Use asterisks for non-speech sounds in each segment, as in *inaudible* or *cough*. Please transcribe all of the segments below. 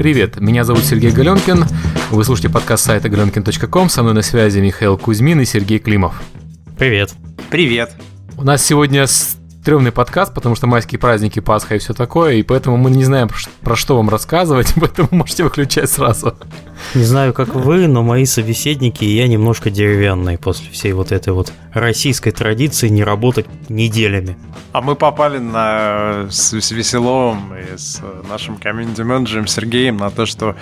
Привет, меня зовут Сергей Галенкин. Вы слушаете подкаст сайта galenkin.com. Со мной на связи Михаил Кузьмин и Сергей Климов. Привет. Привет. У нас сегодня стрёмный подкаст, потому что майские праздники, Пасха и все такое, и поэтому мы не знаем, про что вам рассказывать, *laughs* поэтому можете выключать сразу. Не знаю, как вы, но мои собеседники и я немножко деревянные после всей вот этой вот российской традиции не работать неделями. А мы попали на, с, с Веселовым и с нашим комьюнити-менеджером Сергеем на то, что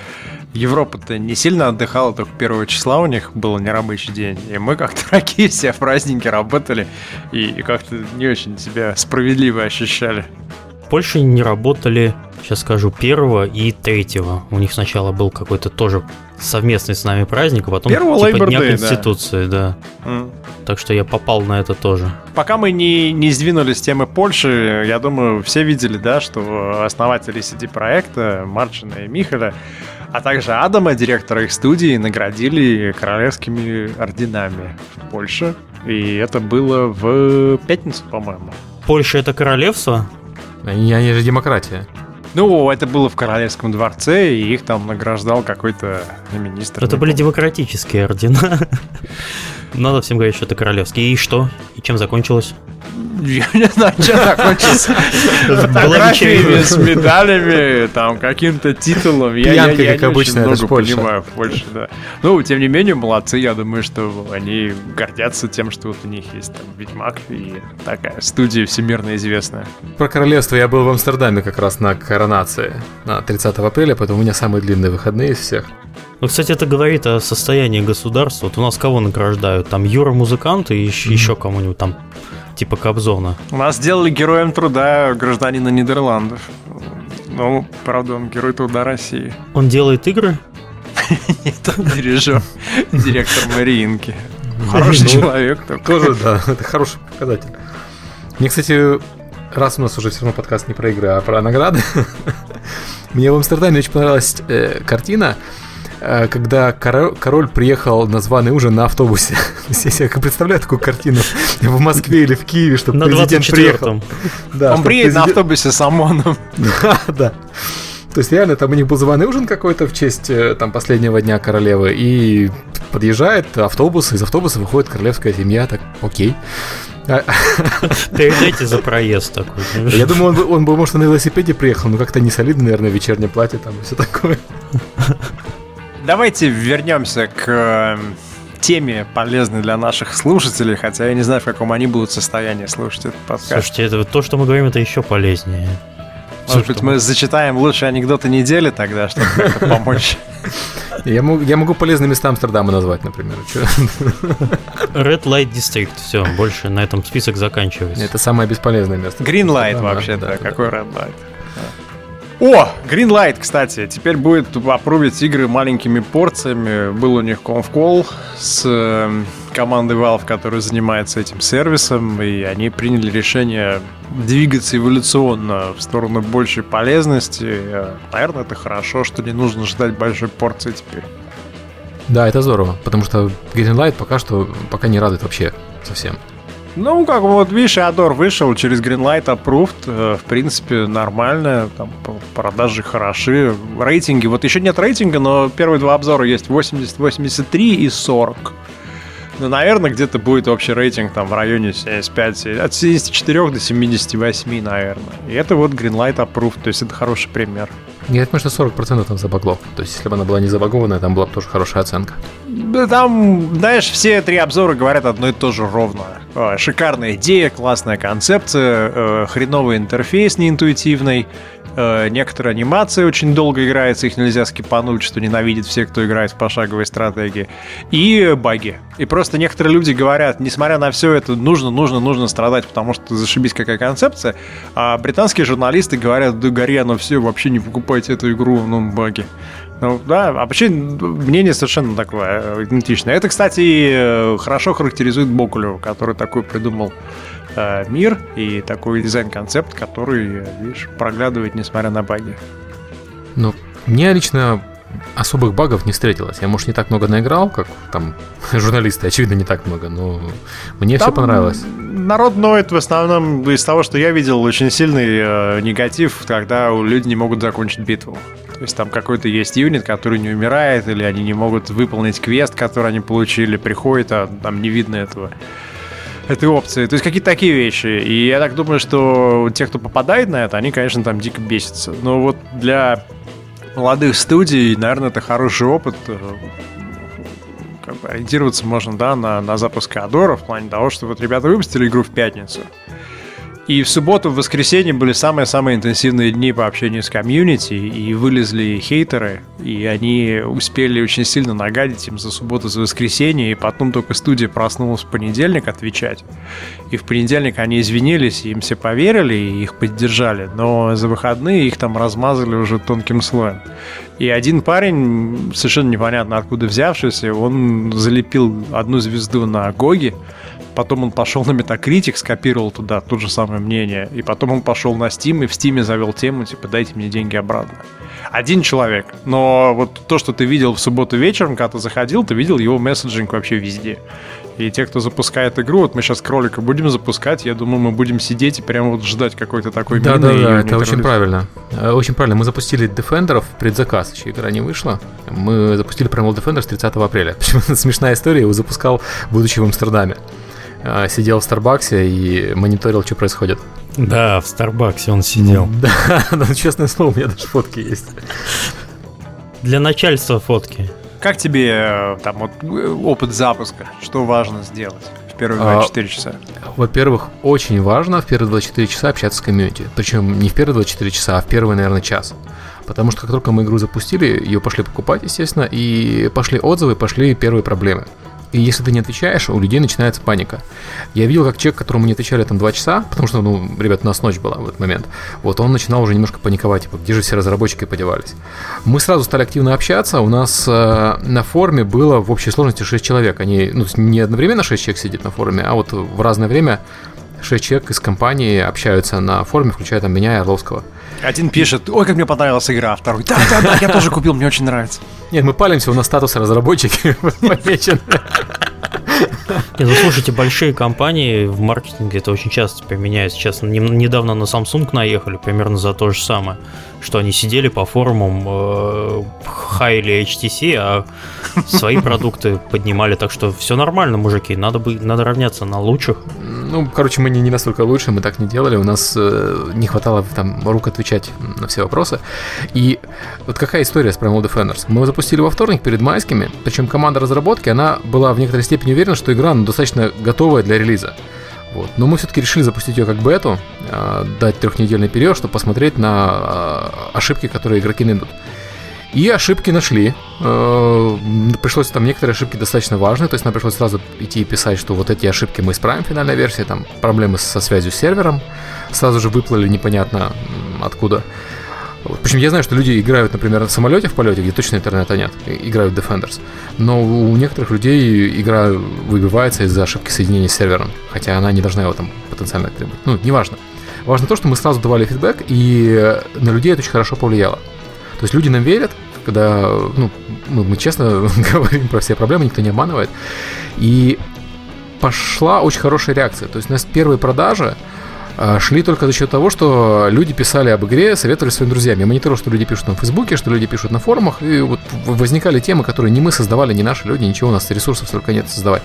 Европа-то не сильно отдыхала, только первого числа у них был нерабочий день. И мы как дураки *laughs* все в праздники работали и, и как-то не очень себя справедливо ощущали. В Польше не работали, сейчас скажу, первого и третьего. У них сначала был какой-то тоже совместный с нами праздник, а потом Первого типа Дня Day, Конституции, да. Mm. Так что я попал на это тоже. Пока мы не, не сдвинулись с темы Польши, я думаю, все видели, да, что основатели CD-проекта Марчина и Михаля а также Адама, директора их студии, наградили королевскими орденами в Польше. И это было в пятницу, по-моему. Польша это королевство? Они, они же демократия. Ну, это было в Королевском дворце, и их там награждал какой-то министр. Это были демократические ордена. *laughs* Надо всем говорить, что это королевский. И что? И чем закончилось? Я не знаю, чем закончился. Фотографиями с медалями, там, каким-то титулом. Я, я, как обычно, много понимаю в Польше, да. Ну, тем не менее, молодцы. Я думаю, что они гордятся тем, что вот у них есть там Ведьмак и такая студия всемирно известная. Про королевство я был в Амстердаме как раз на коронации на 30 апреля, поэтому у меня самые длинные выходные из всех. Ну, кстати, это говорит о состоянии государства. Вот у нас кого награждают? Там Юра музыкант и еще, mm-hmm. еще кому-нибудь там типа Кобзона. У нас сделали героем труда гражданина Нидерландов. Ну, правда, он герой труда России. Он делает игры? Нет, он дирижер, директор Мариинки. Хороший ну, человек. Тоже, да, это хороший показатель. Мне, кстати, раз у нас уже все равно подкаст не про игры, а про награды, *laughs* мне в Амстердаме очень понравилась э, картина, когда король, король приехал на званый ужин на автобусе. *laughs* Я себе представляю такую картину в Москве или в Киеве, чтобы президент приехал. Да, Он приедет президент... на автобусе с ОМОНом. Да, *laughs* да. То есть реально там у них был званый ужин какой-то в честь э, там последнего дня королевы, и подъезжает автобус, из автобуса выходит королевская семья, так, окей. *laughs* Передайте за проезд такой. Я думаю, он, он бы, может, на велосипеде приехал, но как-то не солидно, наверное, вечернее платье там и все такое. Давайте вернемся к эм, теме, полезной для наших слушателей, хотя я не знаю, в каком они будут состоянии слушать этот подкаст. Слушайте, это, то, что мы говорим, это еще полезнее. Может быть, мы зачитаем лучшие анекдоты недели тогда, чтобы *laughs* помочь. Я могу, я могу полезные места Амстердама назвать, например. Red Light District. Все, больше на этом список заканчивается. Это самое бесполезное место. Green Light вообще, да. Какой Red Light? О, Greenlight, кстати, теперь будет опробить игры маленькими порциями. Был у них конфкол с э, командой Valve, которая занимается этим сервисом, и они приняли решение двигаться эволюционно в сторону большей полезности. Э, наверное, это хорошо, что не нужно ждать большой порции теперь. Да, это здорово, потому что Greenlight пока что пока не радует вообще совсем. Ну, как вот, видишь, Адор вышел через Greenlight Approved. Э, в принципе, нормально. Там продажи хороши. Рейтинги. Вот еще нет рейтинга, но первые два обзора есть 80, 83 и 40. Ну, наверное, где-то будет общий рейтинг там в районе 75, от 74 до 78, наверное. И это вот Greenlight Approved, то есть это хороший пример. Я думаю, что 40% там забаглов. То есть, если бы она была не забагованная, там была бы тоже хорошая оценка. Да там, знаешь, все три обзора говорят одно и то же ровно. Шикарная идея, классная концепция, э, хреновый интерфейс неинтуитивный, э, некоторые анимации очень долго играются, их нельзя скипануть, что ненавидят все, кто играет в пошаговые стратегии. И баги. И просто некоторые люди говорят, несмотря на все это, нужно, нужно, нужно страдать, потому что зашибись какая концепция. А британские журналисты говорят, да гори оно все, вообще не покупайте эту игру, ну, баги. Ну, да, а вообще мнение совершенно такое э, идентичное. Это, кстати, э, хорошо характеризует Бокулев, который такой придумал э, мир и такой дизайн-концепт, который, видишь, проглядывает, несмотря на баги. Ну, мне лично особых багов не встретилось. Я, может, не так много наиграл, как там *laughs* журналисты, очевидно, не так много, но мне там все понравилось. Народ ноет в основном из того, что я видел очень сильный э, негатив, когда люди не могут закончить битву. То есть там какой-то есть юнит, который не умирает, или они не могут выполнить квест, который они получили, приходит, а там не видно этого этой опции. То есть какие-то такие вещи. И я так думаю, что те, кто попадает на это, они, конечно, там дико бесятся. Но вот для молодых студий, наверное, это хороший опыт. Э, как бы ориентироваться можно, да, на, на запуск Адора в плане того, что вот ребята выпустили игру в пятницу. И в субботу, в воскресенье были самые-самые интенсивные дни по общению с комьюнити, и вылезли хейтеры, и они успели очень сильно нагадить им за субботу, за воскресенье, и потом только студия проснулась в понедельник отвечать. И в понедельник они извинились, и им все поверили, и их поддержали, но за выходные их там размазали уже тонким слоем. И один парень, совершенно непонятно откуда взявшийся, он залепил одну звезду на Гоги, потом он пошел на Metacritic, скопировал туда то же самое мнение, и потом он пошел на Steam и в Steam завел тему, типа, дайте мне деньги обратно. Один человек, но вот то, что ты видел в субботу вечером, когда ты заходил, ты видел его месседжинг вообще везде. И те, кто запускает игру, вот мы сейчас кролика будем запускать, я думаю, мы будем сидеть и прямо вот ждать какой-то такой Да, да, да, это очень правильно. Э, очень правильно. Мы запустили Defender в предзаказ, еще игра не вышла. Мы запустили Primal Defender 30 апреля. *laughs* Почему смешная история, его запускал, будучи в Амстердаме. А, сидел в Старбаксе и мониторил, что происходит. Да, в Старбаксе он сидел. *laughs* Да, ну, честное слово, у меня даже фотки есть. Для начальства фотки. Как тебе э, там вот э, опыт запуска? Что важно сделать? в первые 24 а, часа? Во-первых, очень важно в первые 24 часа общаться с комьюнити. Причем не в первые 24 часа, а в первый, наверное, час. Потому что как только мы игру запустили, ее пошли покупать, естественно, и пошли отзывы, пошли первые проблемы. И если ты не отвечаешь, у людей начинается паника. Я видел, как человек, которому не отвечали там два часа, потому что, ну, ребят, у нас ночь была в этот момент, вот он начинал уже немножко паниковать, типа, где же все разработчики подевались. Мы сразу стали активно общаться, у нас э, на форуме было в общей сложности 6 человек. Они, ну, не одновременно 6 человек сидит на форуме, а вот в разное время 6 человек из компании общаются на форуме, включая там меня и Орловского. Один пишет, ой, как мне понравилась игра, второй, да, да, да, я тоже купил, мне очень нравится. Нет, мы палимся, у нас статус разработчики *laughs* помечен. Нет, ну слушайте, большие компании в маркетинге это очень часто применяют. Сейчас недавно на Samsung наехали примерно за то же самое, что они сидели по форумам э, хайли HTC, а свои *laughs* продукты поднимали. Так что все нормально, мужики, надо, бы, надо равняться на лучших. Ну, короче, мы не, не настолько лучше, мы так не делали, у нас э, не хватало там рук отвечать на все вопросы. И вот какая история с Primal Defenders? Мы его запустили во вторник перед майскими, причем команда разработки, она была в некоторой степени уверена, что игра ну, достаточно готовая для релиза. Вот. Но мы все-таки решили запустить ее как бету, э, дать трехнедельный период, чтобы посмотреть на э, ошибки, которые игроки найдут. И ошибки нашли. Э, пришлось там некоторые ошибки достаточно важные, то есть нам пришлось сразу идти и писать, что вот эти ошибки мы исправим в финальной версии, там проблемы со связью с сервером, сразу же выплыли непонятно откуда. Причем я знаю, что люди играют, например, на самолете в полете, где точно интернета нет, играют Defenders. Но у некоторых людей игра выбивается из-за ошибки соединения с сервером, хотя она не должна его там потенциально требовать. Ну, неважно. Важно то, что мы сразу давали фидбэк, и на людей это очень хорошо повлияло. То есть люди нам верят, когда ну, мы, мы честно *laughs* говорим про все проблемы, никто не обманывает. И пошла очень хорошая реакция. То есть у нас первые продажи шли только за счет того, что люди писали об игре, советовали своим друзьям. Я мониторил, что люди пишут на Фейсбуке, что люди пишут на форумах, и вот возникали темы, которые не мы создавали, не наши люди, ничего у нас ресурсов столько нет создавать.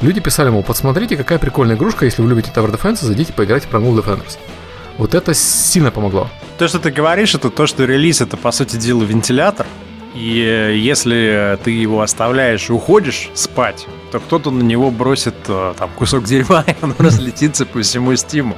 Люди писали, мол, посмотрите, какая прикольная игрушка, если вы любите Tower Defense, зайдите поиграть в Primal Defenders. Вот это сильно помогло. То, что ты говоришь, это то, что релиз это, по сути дела, вентилятор. И э, если ты его оставляешь и уходишь спать, то кто-то на него бросит э, там кусок дерьма, *laughs* и он разлетится по всему стиму.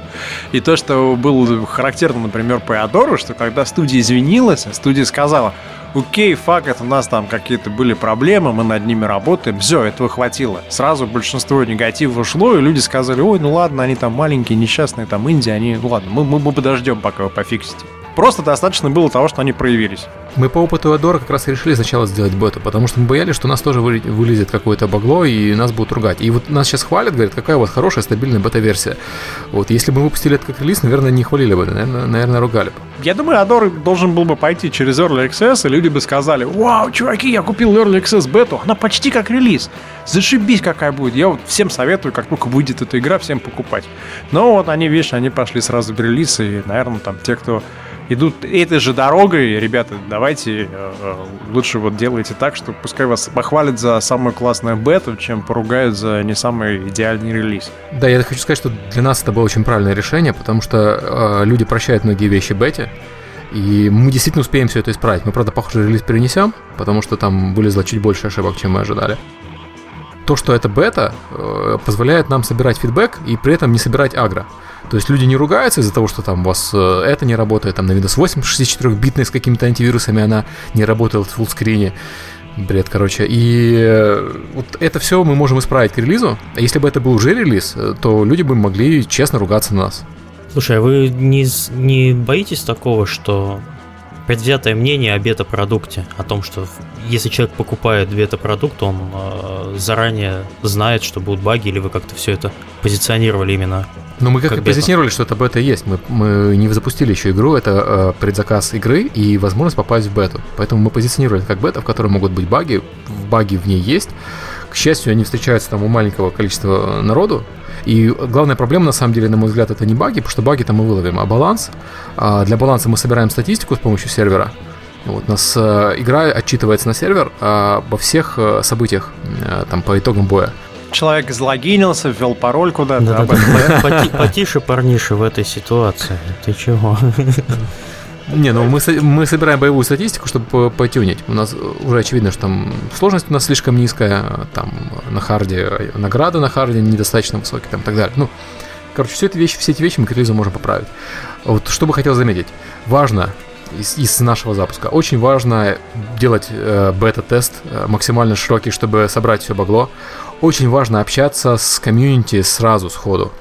И то, что было характерно, например, по Адору, что когда студия извинилась, студия сказала, окей, факт, это у нас там какие-то были проблемы, мы над ними работаем, все, этого хватило. Сразу большинство негатива ушло, и люди сказали, ой, ну ладно, они там маленькие, несчастные, там Индия, они, ну ладно, мы, мы, мы подождем, пока вы пофиксите. Просто достаточно было того, что они проявились. Мы по опыту Адора как раз решили сначала сделать бету, потому что мы боялись, что у нас тоже вылезет какое-то багло и нас будут ругать. И вот нас сейчас хвалят, говорят, какая у вас хорошая, стабильная бета-версия. Вот, если бы мы выпустили это как релиз, наверное, не хвалили бы, наверное, наверное ругали бы. Я думаю, Адор должен был бы пойти через Early Access, и люди бы сказали, вау, чуваки, я купил Early Access бету, она почти как релиз. Зашибись какая будет. Я вот всем советую, как только выйдет эта игра, всем покупать. Но вот они, видишь, они пошли сразу в релиз, и, наверное, там те, кто идут этой же дорогой, ребята, давайте давайте э, лучше вот делайте так, что пускай вас похвалят за самую классную бету, чем поругают за не самый идеальный релиз. Да, я хочу сказать, что для нас это было очень правильное решение, потому что э, люди прощают многие вещи бете, и мы действительно успеем все это исправить. Мы, правда, похоже, релиз перенесем, потому что там вылезло чуть больше ошибок, чем мы ожидали. То, что это бета, э, позволяет нам собирать фидбэк и при этом не собирать агро. То есть люди не ругаются из-за того, что там у вас э, это не работает, там на Windows 8 64-битной с какими-то антивирусами она не работает в фуллскрине. Бред, короче. И э, вот это все мы можем исправить к релизу. А если бы это был уже релиз, то люди бы могли честно ругаться на нас. Слушай, а вы не, не боитесь такого, что предвзятое мнение о бета-продукте, о том, что если человек покупает бета-продукт, он э, заранее знает, что будут баги, или вы как-то все это позиционировали именно ну, мы как, как позиционировали, что это бета есть. Мы, мы не запустили еще игру, это э, предзаказ игры и возможность попасть в бету. Поэтому мы позиционировали как бета, в которой могут быть баги. Баги в ней есть. К счастью, они встречаются там у маленького количества народу. И главная проблема, на самом деле, на мой взгляд, это не баги, потому что баги там мы выловим, а баланс. А для баланса мы собираем статистику с помощью сервера. Вот, у нас э, игра отчитывается на сервер э, обо всех э, событиях э, там, по итогам боя человек залогинился, ввел пароль куда-то. Да, да, да. Потише, парниша, в этой ситуации. Ты чего? Не, ну мы, мы собираем боевую статистику, чтобы потюнить. У нас уже очевидно, что там сложность у нас слишком низкая, там на харде награды на харде недостаточно высокие, там и так далее. Ну, короче, все эти вещи, все эти вещи мы к релизу можем поправить. Вот что бы хотел заметить. Важно из, из нашего запуска. Очень важно делать э, бета-тест э, максимально широкий, чтобы собрать все багло очень важно общаться с комьюнити сразу, сходу.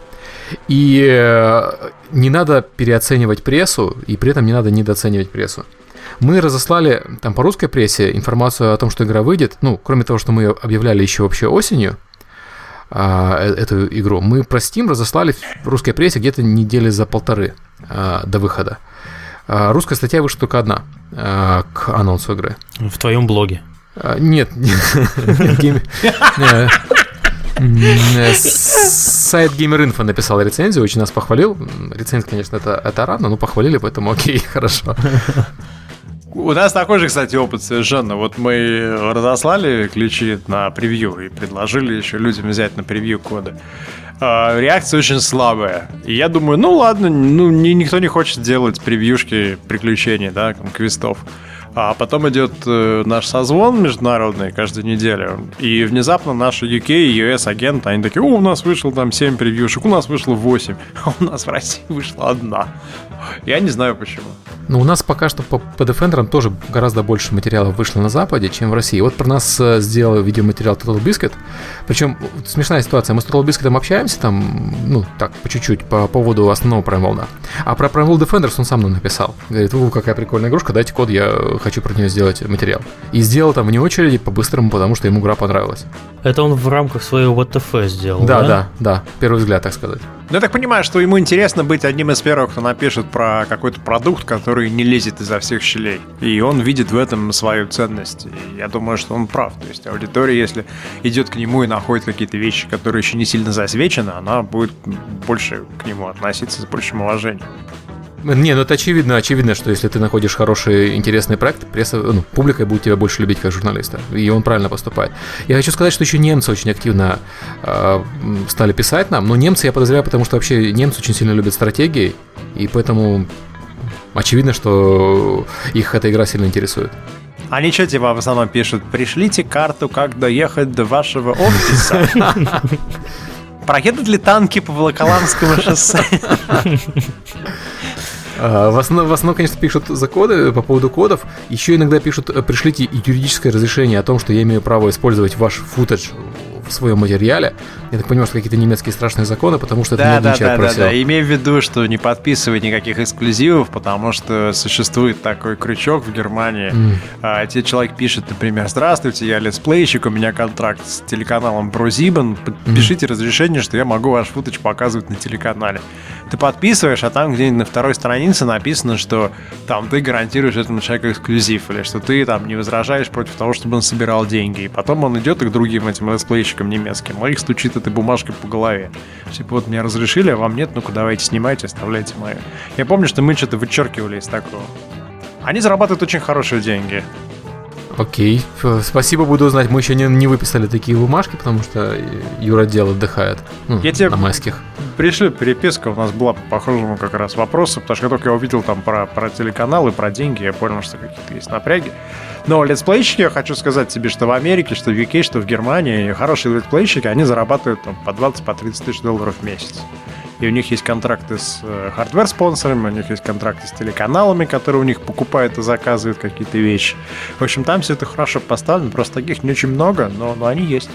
И э, не надо переоценивать прессу, и при этом не надо недооценивать прессу. Мы разослали там по русской прессе информацию о том, что игра выйдет. Ну, кроме того, что мы объявляли еще вообще осенью а, э, эту игру, мы про Steam разослали в русской прессе где-то недели за полторы а, до выхода. А, русская статья вышла только одна а, к анонсу игры. В твоем блоге. Нет, Сайт Gamer.info написал рецензию, очень нас похвалил. Рецензия, конечно, это, это рано, но похвалили, поэтому окей, *laughs* хорошо. У нас такой же, кстати, опыт совершенно. Вот мы разослали ключи на превью и предложили еще людям взять на превью коды. А, реакция очень слабая. И я думаю, ну ладно, ну никто не хочет делать превьюшки приключений, да, квестов. А потом идет э, наш созвон международный каждую неделю. И внезапно наши UK и US агенты, они такие, о, у нас вышло там 7 превьюшек, у нас вышло 8, *laughs* а у нас в России вышла одна. Я не знаю почему. Ну, у нас пока что по, по Defender тоже гораздо больше материалов вышло на Западе, чем в России. Вот про нас э, сделал видеоматериал Total Biscuit. Причем смешная ситуация. Мы с Total Biscuit общаемся там, ну, так, по чуть-чуть, по поводу основного Prime World. А про Prime World Defenders он сам нам написал. Говорит, у, какая прикольная игрушка, дайте код, я хочу про нее сделать материал. И сделал там вне очереди, по-быстрому, потому что ему игра понравилась. Это он в рамках своего WTF сделал, да? Да, да, да. Первый взгляд, так сказать. Ну, я так понимаю, что ему интересно быть одним из первых, кто напишет про какой-то продукт, который не лезет изо всех щелей. И он видит в этом свою ценность. И я думаю, что он прав. То есть аудитория, если идет к нему и находит какие-то вещи, которые еще не сильно засвечены, она будет больше к нему относиться с большим уважением. Не, ну это очевидно, очевидно, что если ты находишь хороший, интересный проект, пресса, ну, публика будет тебя больше любить как журналиста, и он правильно поступает. Я хочу сказать, что еще немцы очень активно э, стали писать нам, но немцы, я подозреваю, потому что вообще немцы очень сильно любят стратегии, и поэтому очевидно, что их эта игра сильно интересует. Они что типа в основном пишут? Пришлите карту, как доехать до вашего офиса. *laughs* Проедут ли танки по Волоколамскому шоссе? *laughs* А, в основном, в основном, конечно, пишут за коды по поводу кодов. Еще иногда пишут, пришлите юридическое разрешение о том, что я имею право использовать ваш футаж в своем материале. Я так понимаю, что какие-то немецкие страшные законы, потому что да, это да, да, да, да. Имею в виду, что не подписывай никаких эксклюзивов, потому что существует такой крючок в Германии. Mm. А, тебе человек пишет, например, здравствуйте, я летсплейщик, у меня контракт с телеканалом ProSieben, подпишите mm. разрешение, что я могу ваш футаж показывать на телеканале. Ты подписываешь, а там где-нибудь на второй странице написано, что там ты гарантируешь этому человеку эксклюзив, или что ты там не возражаешь против того, чтобы он собирал деньги. И потом он идет и к другим этим летсплейщикам немецким, а их стучит этой бумажкой по голове. Типа, вот мне разрешили, а вам нет, ну-ка давайте снимайте, оставляйте мою. Я помню, что мы что-то вычеркивали из такого. Они зарабатывают очень хорошие деньги. Окей, спасибо, буду знать. Мы еще не, не выписали такие бумажки, потому что Юра дел отдыхает ну, я тебе на майских. Пришли переписка, у нас была по похожему как раз вопросы, потому что только я увидел там про, про телеканалы, про деньги, я понял, что какие-то есть напряги. Но летсплейщики, я хочу сказать тебе, что в Америке, что в UK, что в Германии, хорошие летсплейщики, они зарабатывают там, по 20 по 30 тысяч долларов в месяц и у них есть контракты с э, хардвер-спонсорами, у них есть контракты с телеканалами, которые у них покупают и заказывают какие-то вещи. В общем, там все это хорошо поставлено, просто таких не очень много, но, но они есть.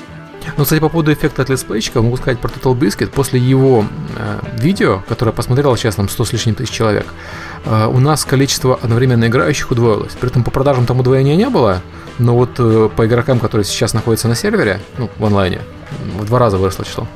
Ну, кстати, по поводу эффекта от летсплейщика, могу сказать про Total Biscuit. После его э, видео, которое посмотрел сейчас там 100 с лишним тысяч человек, э, у нас количество одновременно играющих удвоилось. При этом по продажам там удвоения не было, но вот э, по игрокам, которые сейчас находятся на сервере, ну, в онлайне, в два раза выросло число.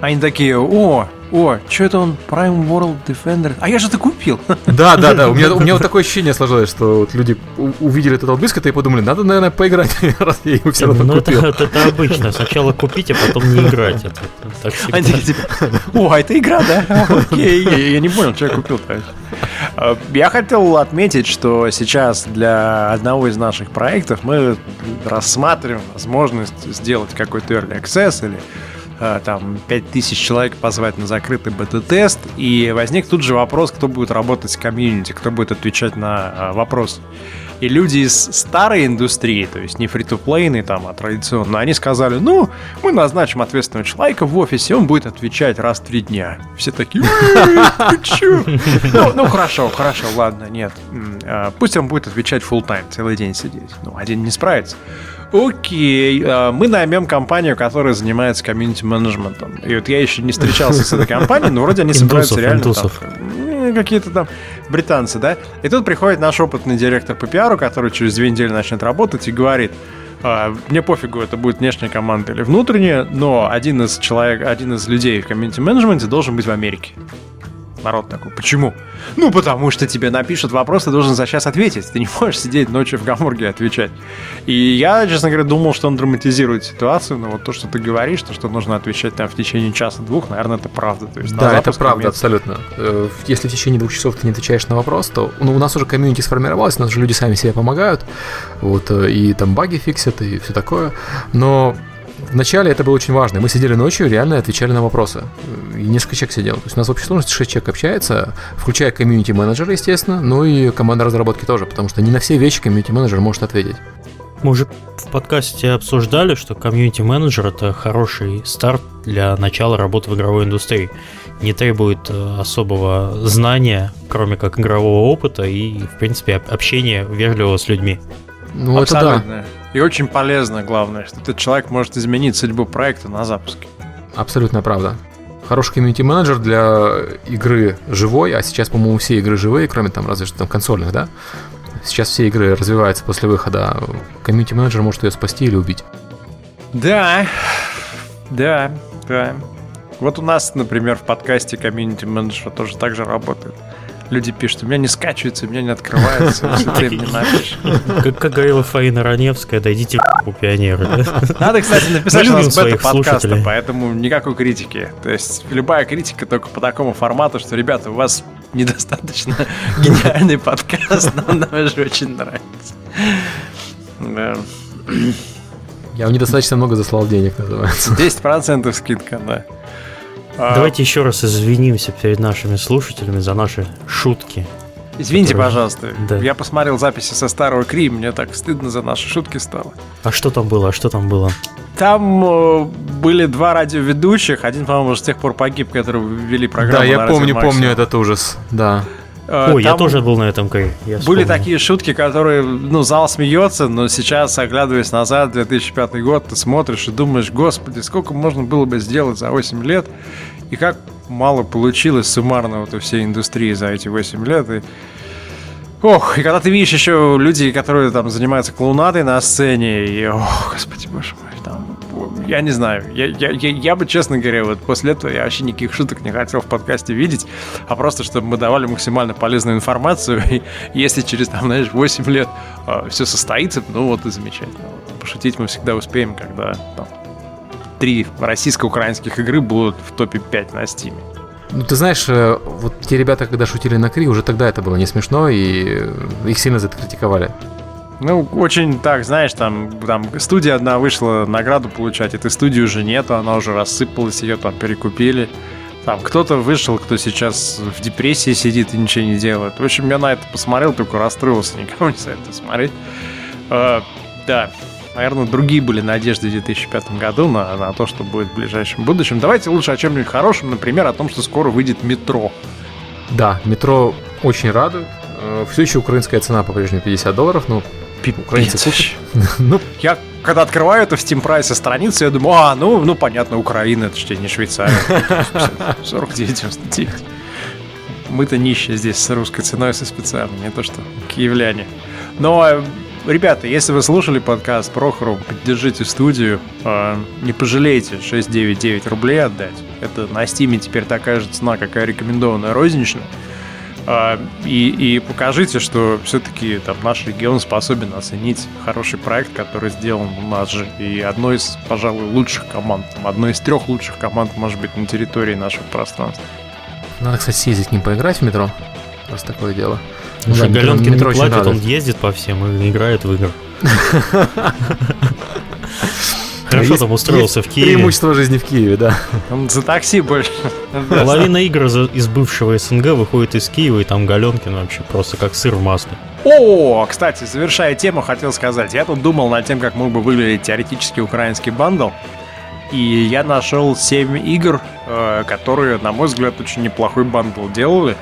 Они такие, о, о, что это он Prime World Defender? А я же это купил. *laughs* Да, да, да. У меня, у меня вот *laughs* такое ощущение сложилось, что вот люди увидели этот Biscuit и подумали, надо, наверное, поиграть, *laughs* раз я его все равно ну, купил. Это, это, это обычно. Сначала купить, а потом не играть. Это, так Они типа, о, а это игра, да? Окей, я, я не понял, что я купил-то. А, я хотел отметить, что сейчас для одного из наших проектов мы рассматриваем возможность сделать какой-то early access или Э, там 5000 человек позвать на закрытый бета-тест, и возник тут же вопрос, кто будет работать с комьюнити, кто будет отвечать на э, вопросы. И люди из старой индустрии, то есть не фри то плейны там, а традиционно, они сказали, ну, мы назначим ответственного человека в офисе, он будет отвечать раз в три дня. Все такие, *laughs* ну, ну, хорошо, хорошо, ладно, нет. Э, пусть он будет отвечать full time целый день сидеть. Ну, один не справится. Окей, а, мы наймем компанию, которая занимается комьюнити-менеджментом. И вот я еще не встречался с этой компанией, но вроде они собираются реально какие-то там британцы, да? И тут приходит наш опытный директор по пиару, который через две недели начнет работать и говорит, «А, мне пофигу, это будет внешняя команда или внутренняя, но один из человек, один из людей в комьюнити-менеджменте должен быть в Америке. Народ такой, почему? Ну, потому что тебе напишут вопрос, ты должен за час ответить. Ты не можешь сидеть ночью в Гамбурге и отвечать. И я, честно говоря, думал, что он драматизирует ситуацию, но вот то, что ты говоришь, то, что нужно отвечать там в течение часа-двух, наверное, это правда. То есть, да, это правда, момент... абсолютно. Э, если в течение двух часов ты не отвечаешь на вопрос, то ну, у нас уже комьюнити сформировалось, у нас же люди сами себе помогают, вот, э, и там баги фиксят, и все такое. Но Вначале это было очень важно. Мы сидели ночью, реально отвечали на вопросы. И несколько человек сидел. То есть у нас в общей сложности 6 человек общается, включая комьюнити-менеджера, естественно, ну и команда разработки тоже, потому что не на все вещи комьюнити-менеджер может ответить. Мы уже в подкасте обсуждали, что комьюнити-менеджер это хороший старт для начала работы в игровой индустрии. Не требует э, особого знания, кроме как игрового опыта и, в принципе, общения вежливого с людьми. Ну, Абсолютно. это да. И очень полезно, главное, что этот человек может изменить судьбу проекта на запуске. Абсолютно правда. Хороший комьюнити-менеджер для игры живой, а сейчас, по-моему, все игры живые, кроме там разве что там консольных, да? Сейчас все игры развиваются после выхода. Комьюнити-менеджер может ее спасти или убить. Да, да, да. Вот у нас, например, в подкасте комьюнити-менеджер тоже так же работает люди пишут, у меня не скачивается, у меня не открывается, Как, как говорила Фаина Раневская, дойдите у пионеры. Надо, кстати, написать, что у нас бета-подкаста, поэтому никакой критики. То есть любая критика только по такому формату, что, ребята, у вас недостаточно *laughs* гениальный подкаст, но нам же очень нравится. Я вам недостаточно много заслал денег, называется. 10% скидка, да. А... Давайте еще раз извинимся перед нашими слушателями за наши шутки. Извините, которые... пожалуйста. Да. Я посмотрел записи со старого Кри, мне так стыдно за наши шутки стало. А что там было? А что там было? Там э, были два радиоведущих. Один, по-моему, уже с тех пор погиб, который вели программу. Да, я помню, помню этот ужас. Да. Э, Ой, я тоже был на этом кай. Были такие шутки, которые, ну, зал смеется, но сейчас, оглядываясь назад, 2005 год, ты смотришь и думаешь, господи, сколько можно было бы сделать за 8 лет, и как мало получилось суммарно вот у всей индустрии за эти 8 лет. И... Ох, и когда ты видишь еще люди, которые там занимаются клоунадой на сцене, и, ох, господи, боже мой, я не знаю. Я, я, я, я бы, честно говоря, вот после этого я вообще никаких шуток не хотел в подкасте видеть, а просто, чтобы мы давали максимально полезную информацию. *laughs* И если через, там, знаешь, 8 лет э, все состоится, ну вот и замечательно. Пошутить мы всегда успеем, когда там, три российско-украинских игры будут в топе 5 на Стиме. Ну, ты знаешь, э, вот те ребята, когда шутили на Кри, уже тогда это было не смешно, и их сильно за это критиковали. Ну, очень так, знаешь, там, там студия одна вышла награду получать, этой студии уже нету, она уже рассыпалась, ее там перекупили. Там кто-то вышел, кто сейчас в депрессии сидит и ничего не делает. В общем, я на это посмотрел, только расстроился, никому не советую смотреть. А, да, наверное, другие были надежды в 2005 году на, на то, что будет в ближайшем будущем. Давайте лучше о чем-нибудь хорошем, например, о том, что скоро выйдет метро. Да, метро очень радует. Э, Все еще украинская цена по-прежнему 50 долларов, но украинцы купят. *laughs* ну, я когда открываю это в Steam Price страницу, я думаю, а, ну, ну понятно, Украина, это что, не Швейцария. *laughs* 49,99. Мы-то нищие здесь с русской ценой, со специально, не то что киевляне. Но Ребята, если вы слушали подкаст Прохору, поддержите студию. А, не пожалейте 699 рублей отдать. Это на стиме теперь такая же цена, какая рекомендованная розничная. А, и, и покажите, что все-таки там наш регион способен оценить хороший проект, который сделан у нас же. И одной из, пожалуй, лучших команд, одной из трех лучших команд, может быть, на территории нашего пространства. Надо, кстати, съездить к ним поиграть в метро. Раз такое дело. Ну, да, Галенкин не платит, он ездит по всем и играет в игры. *laughs* Хорошо там устроился в Киеве. Преимущество жизни в Киеве, да. За такси больше. Половина игр из бывшего СНГ выходит из Киева, и там Галенкин вообще просто как сыр в масле. О, кстати, завершая тему, хотел сказать. Я тут думал над тем, как мог бы выглядеть теоретически украинский бандл. И я нашел 7 игр, э, которые, на мой взгляд, очень неплохой бандл делали.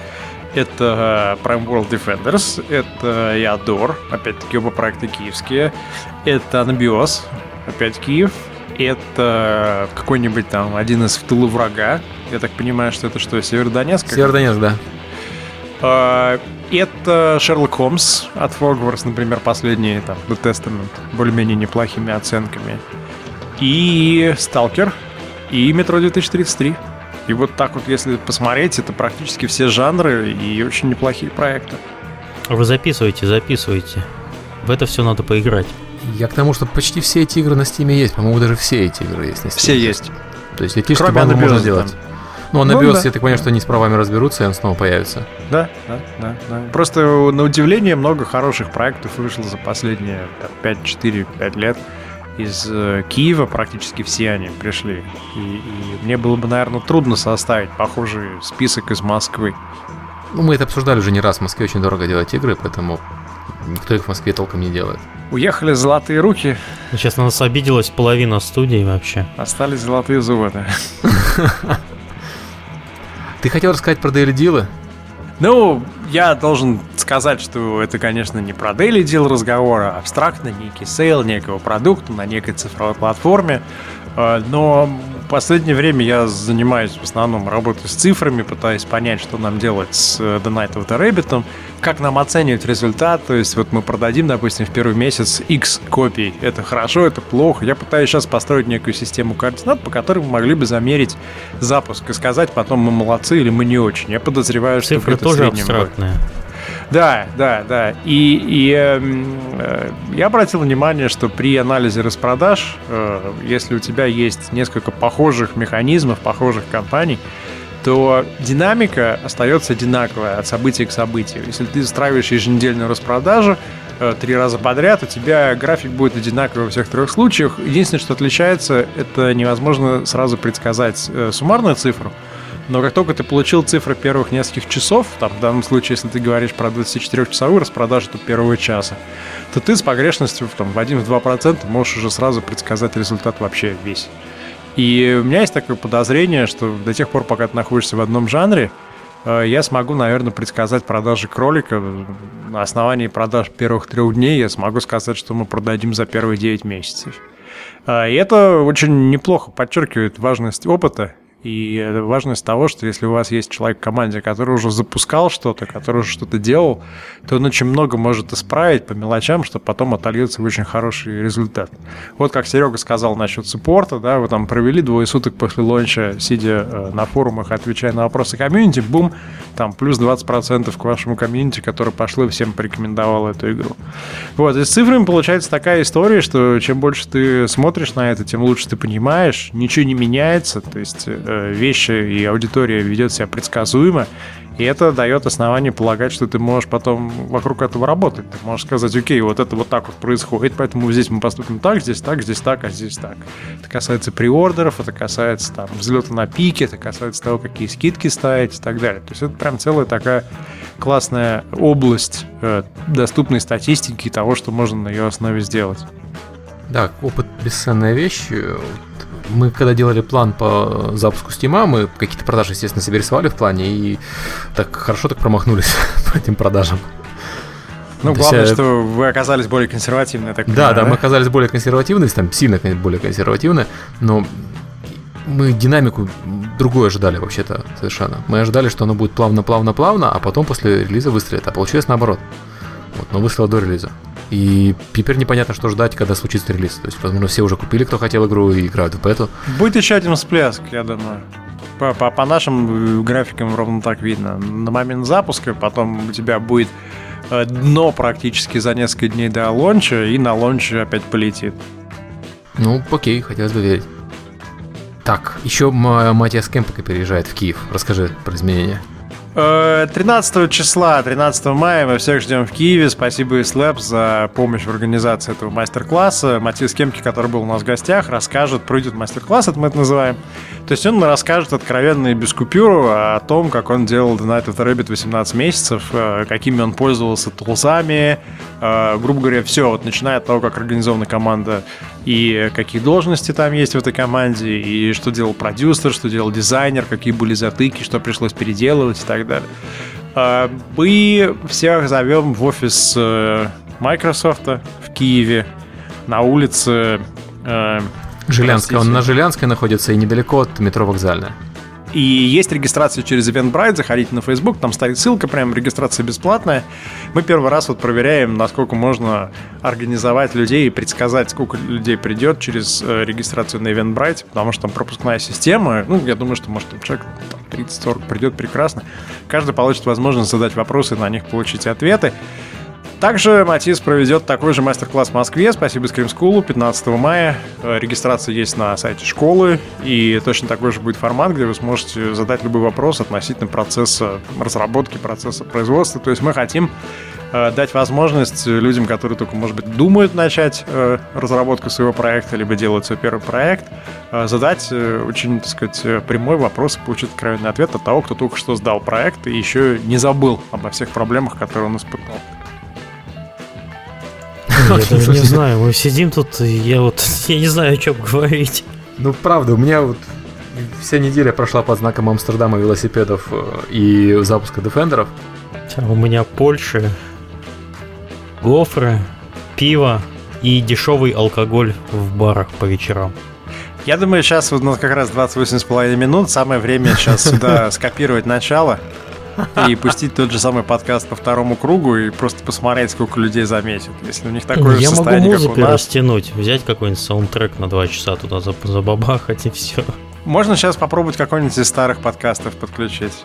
Это э, Prime World Defenders, это Ядор, опять-таки оба проекта киевские. Это Анабиос, опять Киев. Это какой-нибудь там один из в тылу врага. Я так понимаю, что это что, Северодонецк? Северодонецк, да. А, это Шерлок Холмс от Hogwarts, например, последний там, The Testament, более-менее неплохими оценками. И Сталкер, и Метро 2033. И вот так вот, если посмотреть, это практически все жанры и очень неплохие проекты. Вы записывайте, записывайте. В это все надо поиграть. Я к тому, что почти все эти игры на Steam есть. По-моему, даже все эти игры есть на Steam. Все есть. То есть этишки банду можно сделать. Ну, а на ну, BIOS, да. я так понимаю, что они с правами разберутся, и он снова появится. Да, да, да, да. Просто на удивление много хороших проектов вышло за последние 5-4-5 лет из э, Киева практически все они пришли. И, и мне было бы, наверное, трудно составить похожий список из Москвы. Ну, мы это обсуждали уже не раз. В Москве очень дорого делать игры, поэтому никто их в Москве толком не делает. Уехали золотые руки. Сейчас на нас обиделась половина студии вообще. Остались золотые зубы, да. Ты хотел рассказать про daily deal? Ну, я должен сказать, что это, конечно, не про daily deal разговор, а абстрактно некий sale некого продукта на некой цифровой платформе. А, но последнее время я занимаюсь в основном работой с цифрами, пытаюсь понять, что нам делать с э, The Night of the Rabbit, как нам оценивать результат. То есть вот мы продадим, допустим, в первый месяц X копий. Это хорошо, это плохо. Я пытаюсь сейчас построить некую систему координат, по которой мы могли бы замерить запуск и сказать потом, мы молодцы или мы не очень. Я подозреваю, что Цифры тоже абстрактные. Будет. Да, да, да. И, и эм, э, я обратил внимание, что при анализе распродаж, э, если у тебя есть несколько похожих механизмов, похожих компаний, то динамика остается одинаковая от события к событию. Если ты устраиваешь еженедельную распродажу э, три раза подряд, у тебя график будет одинаковый во всех трех случаях. Единственное, что отличается, это невозможно сразу предсказать э, суммарную цифру, но как только ты получил цифры первых нескольких часов, там, в данном случае, если ты говоришь про 24-часовую распродажу то первого часа, то ты с погрешностью там, в 1-2% можешь уже сразу предсказать результат вообще весь. И у меня есть такое подозрение, что до тех пор, пока ты находишься в одном жанре, э, я смогу, наверное, предсказать продажи кролика. На основании продаж первых трех дней я смогу сказать, что мы продадим за первые 9 месяцев. Э, и это очень неплохо подчеркивает важность опыта и важность того, что если у вас есть человек в команде, который уже запускал что-то, который уже что-то делал, то он очень много может исправить по мелочам, чтобы потом отольется в очень хороший результат. Вот как Серега сказал насчет суппорта, да, вы там провели двое суток после лонча, сидя э, на форумах, отвечая на вопросы комьюнити, бум, там плюс 20% к вашему комьюнити, который пошло и всем порекомендовал эту игру. Вот, и с цифрами получается такая история, что чем больше ты смотришь на это, тем лучше ты понимаешь, ничего не меняется, то есть э, вещи и аудитория ведет себя предсказуемо, и это дает основание полагать, что ты можешь потом вокруг этого работать. Ты можешь сказать, окей, вот это вот так вот происходит, поэтому здесь мы поступим так, здесь так, здесь так, а здесь так. Это касается приордеров, это касается там взлета на пике, это касается того, какие скидки ставить и так далее. То есть это прям целая такая классная область э, доступной статистики и того, что можно на ее основе сделать. Да, опыт бесценная вещь мы когда делали план по запуску Стима, мы какие-то продажи, естественно, себе рисовали в плане и так хорошо так промахнулись *laughs* по этим продажам. Ну, То главное, есть, что вы оказались более консервативны, так понимаю, да, да, да, мы оказались более консервативны, там сильно более консервативны, но мы динамику другую ожидали вообще-то совершенно. Мы ожидали, что оно будет плавно-плавно-плавно, а потом после релиза выстрелит. А получилось наоборот. Вот, но выстрелило до релиза. И теперь непонятно, что ждать, когда случится релиз. То есть, возможно, все уже купили, кто хотел игру, и играют в бету. Будет еще один всплеск, я думаю. По, по, по нашим э, графикам ровно так видно. На момент запуска потом у тебя будет э, дно практически за несколько дней до лонча, и на лонче опять полетит. Ну, окей, хотелось бы верить. Так, еще Матиас Кемпека переезжает в Киев. Расскажи про изменения. 13 э, числа, 13 мая мы всех ждем в Киеве. Спасибо Slab за помощь в организации этого мастер-класса. Матис Кемки, который был у нас в гостях, расскажет, пройдет мастер-класс, это мы это называем. То есть он расскажет откровенно и без купюру о том, как он делал The Night of the Rabbit 18 месяцев, э, какими он пользовался тулзами, э, грубо говоря, все, вот начиная от того, как организована команда и какие должности там есть в этой команде, и что делал продюсер, что делал дизайнер, какие были затыки, что пришлось переделывать и так далее. А, мы всех зовем в офис э, Microsoft в Киеве на улице... Жилянская. Он на Жилянской находится и недалеко от метро Вокзальная. И есть регистрация через Eventbrite, заходите на Facebook, там стоит ссылка, прям регистрация бесплатная. Мы первый раз вот проверяем, насколько можно организовать людей и предсказать, сколько людей придет через э, регистрацию на Eventbrite, потому что там пропускная система, ну, я думаю, что, может, там человек 30-40 придет прекрасно. Каждый получит возможность задать вопросы, на них получить ответы. Также Матис проведет такой же мастер-класс в Москве. Спасибо School 15 мая. Э, регистрация есть на сайте школы. И точно такой же будет формат, где вы сможете задать любой вопрос относительно процесса разработки, процесса производства. То есть мы хотим э, дать возможность людям, которые только, может быть, думают начать э, разработку своего проекта, либо делать свой первый проект, задать очень, так сказать, прямой вопрос и получить откровенный ответ от того, кто только что сдал проект и еще не забыл обо всех проблемах, которые он испытал. Я даже не *laughs* знаю, мы сидим тут, и я вот, *laughs* я не знаю, о чем говорить. Ну, правда, у меня вот вся неделя прошла под знаком Амстердама велосипедов э, и запуска Defender'ов. У меня Польша, гофры, пиво и дешевый алкоголь в барах по вечерам. Я думаю, сейчас вот у нас как раз 28,5 минут. Самое время сейчас сюда скопировать начало и пустить тот же самый подкаст по второму кругу и просто посмотреть, сколько людей заметит. Если у них такое Я могу музыку растянуть, взять какой-нибудь саундтрек на два часа туда забабахать и все. Можно сейчас попробовать какой-нибудь из старых подкастов подключить.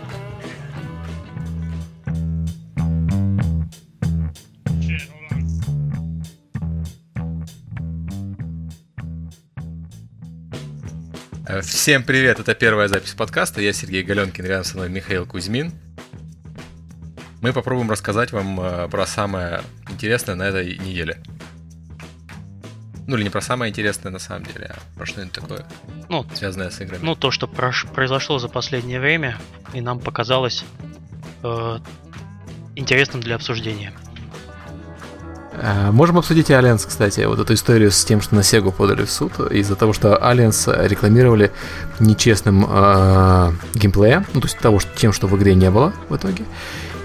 Всем привет, это первая запись подкаста. Я Сергей Галенкин, рядом со мной Михаил Кузьмин мы попробуем рассказать вам э, про самое интересное на этой неделе. Ну или не про самое интересное на самом деле, а про что-нибудь такое, ну, связанное с играми. Ну, то, что произошло за последнее время, и нам показалось э, интересным для обсуждения. Э, можем обсудить Alliance, кстати, вот эту историю с тем, что на Sega подали в суд из-за того, что Alliance рекламировали нечестным э, геймплеем, ну то есть того, тем, что в игре не было в итоге.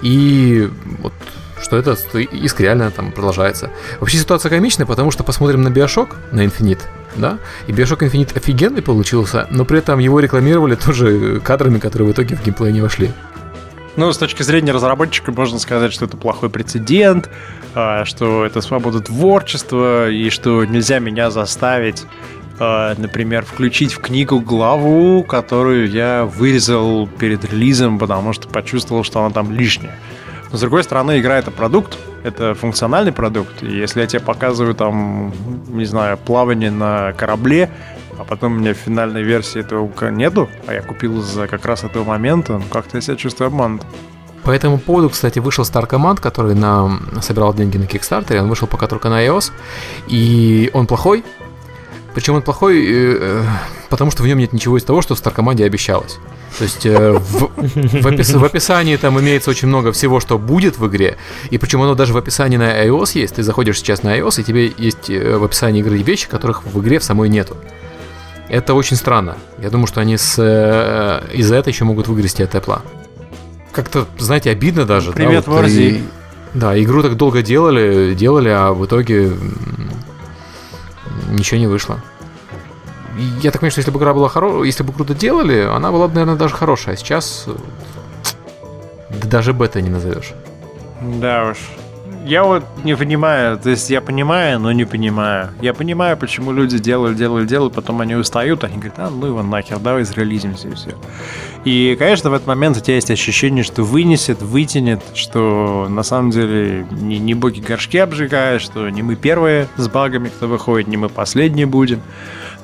И вот что это иск реально там продолжается. Вообще ситуация комичная, потому что посмотрим на Биошок, на Infinite, да, и Bioshock Infinite офигенный получился, но при этом его рекламировали тоже кадрами, которые в итоге в геймплей не вошли. Ну, с точки зрения разработчика можно сказать, что это плохой прецедент, а, что это свобода творчества, и что нельзя меня заставить например, включить в книгу главу, которую я вырезал перед релизом, потому что почувствовал, что она там лишняя. Но, с другой стороны, игра — это продукт, это функциональный продукт. И если я тебе показываю там, не знаю, плавание на корабле, а потом у меня финальной версии этого нету, а я купил за как раз этого момента, ну как-то я себя чувствую обманут. По этому поводу, кстати, вышел Star Command, который на... собирал деньги на Kickstarter, он вышел пока только на iOS, и он плохой, причем он плохой, э, потому что в нем нет ничего из того, что в Command обещалось. То есть э, в, в, опис, в описании там имеется очень много всего, что будет в игре, и причем оно даже в описании на iOS есть. Ты заходишь сейчас на iOS, и тебе есть э, в описании игры вещи, которых в игре в самой нету. Это очень странно. Я думаю, что они с, э, из-за этого еще могут выгрести от Apple. Как-то, знаете, обидно даже. Привет, да, вот, и, Да, игру так долго делали, делали, а в итоге ничего не вышло. Я так понимаю, что если бы игра была хорошая, если бы круто делали, она была бы, наверное, даже хорошая. А сейчас да даже бета не назовешь. Да уж. Я вот не понимаю, то есть я понимаю, но не понимаю. Я понимаю, почему люди делают, делают, делают, потом они устают, они говорят, а ну его нахер, давай зарелизимся и все. И, конечно, в этот момент у тебя есть ощущение, что вынесет, вытянет, что на самом деле не, не боги горшки обжигают, что не мы первые с багами, кто выходит, не мы последние будем.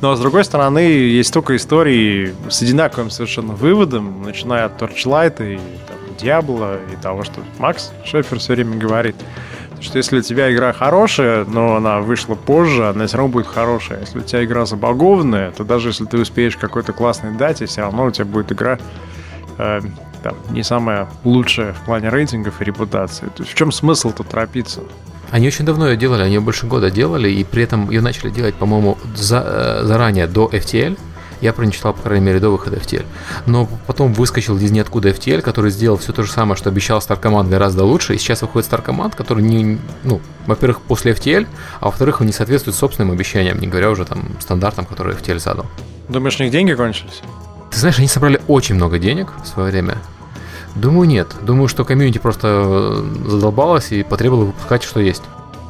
Но, с другой стороны, есть столько историй с одинаковым совершенно выводом, начиная от Torchlight и там, Diablo и того, что Макс Шефер все время говорит, что если у тебя игра хорошая, но она вышла позже, она все равно будет хорошая. Если у тебя игра забагованная, то даже если ты успеешь какой-то классной дате, все равно у тебя будет игра э, там, не самая лучшая в плане рейтингов и репутации. То есть в чем смысл тут торопиться? Они очень давно ее делали, они ее больше года делали, и при этом ее начали делать, по-моему, за, э, заранее, до FTL. Я про не читал, по крайней мере, до выхода FTL. Но потом выскочил из ниоткуда FTL, который сделал все то же самое, что обещал Star Command гораздо лучше. И сейчас выходит Star Command, который не, ну, во-первых, после FTL, а во-вторых, он не соответствует собственным обещаниям, не говоря уже там стандартам, которые FTL задал. Думаешь, у них деньги кончились? Ты знаешь, они собрали очень много денег в свое время. Думаю, нет. Думаю, что комьюнити просто э, задолбалось и потребовало выпускать, что есть.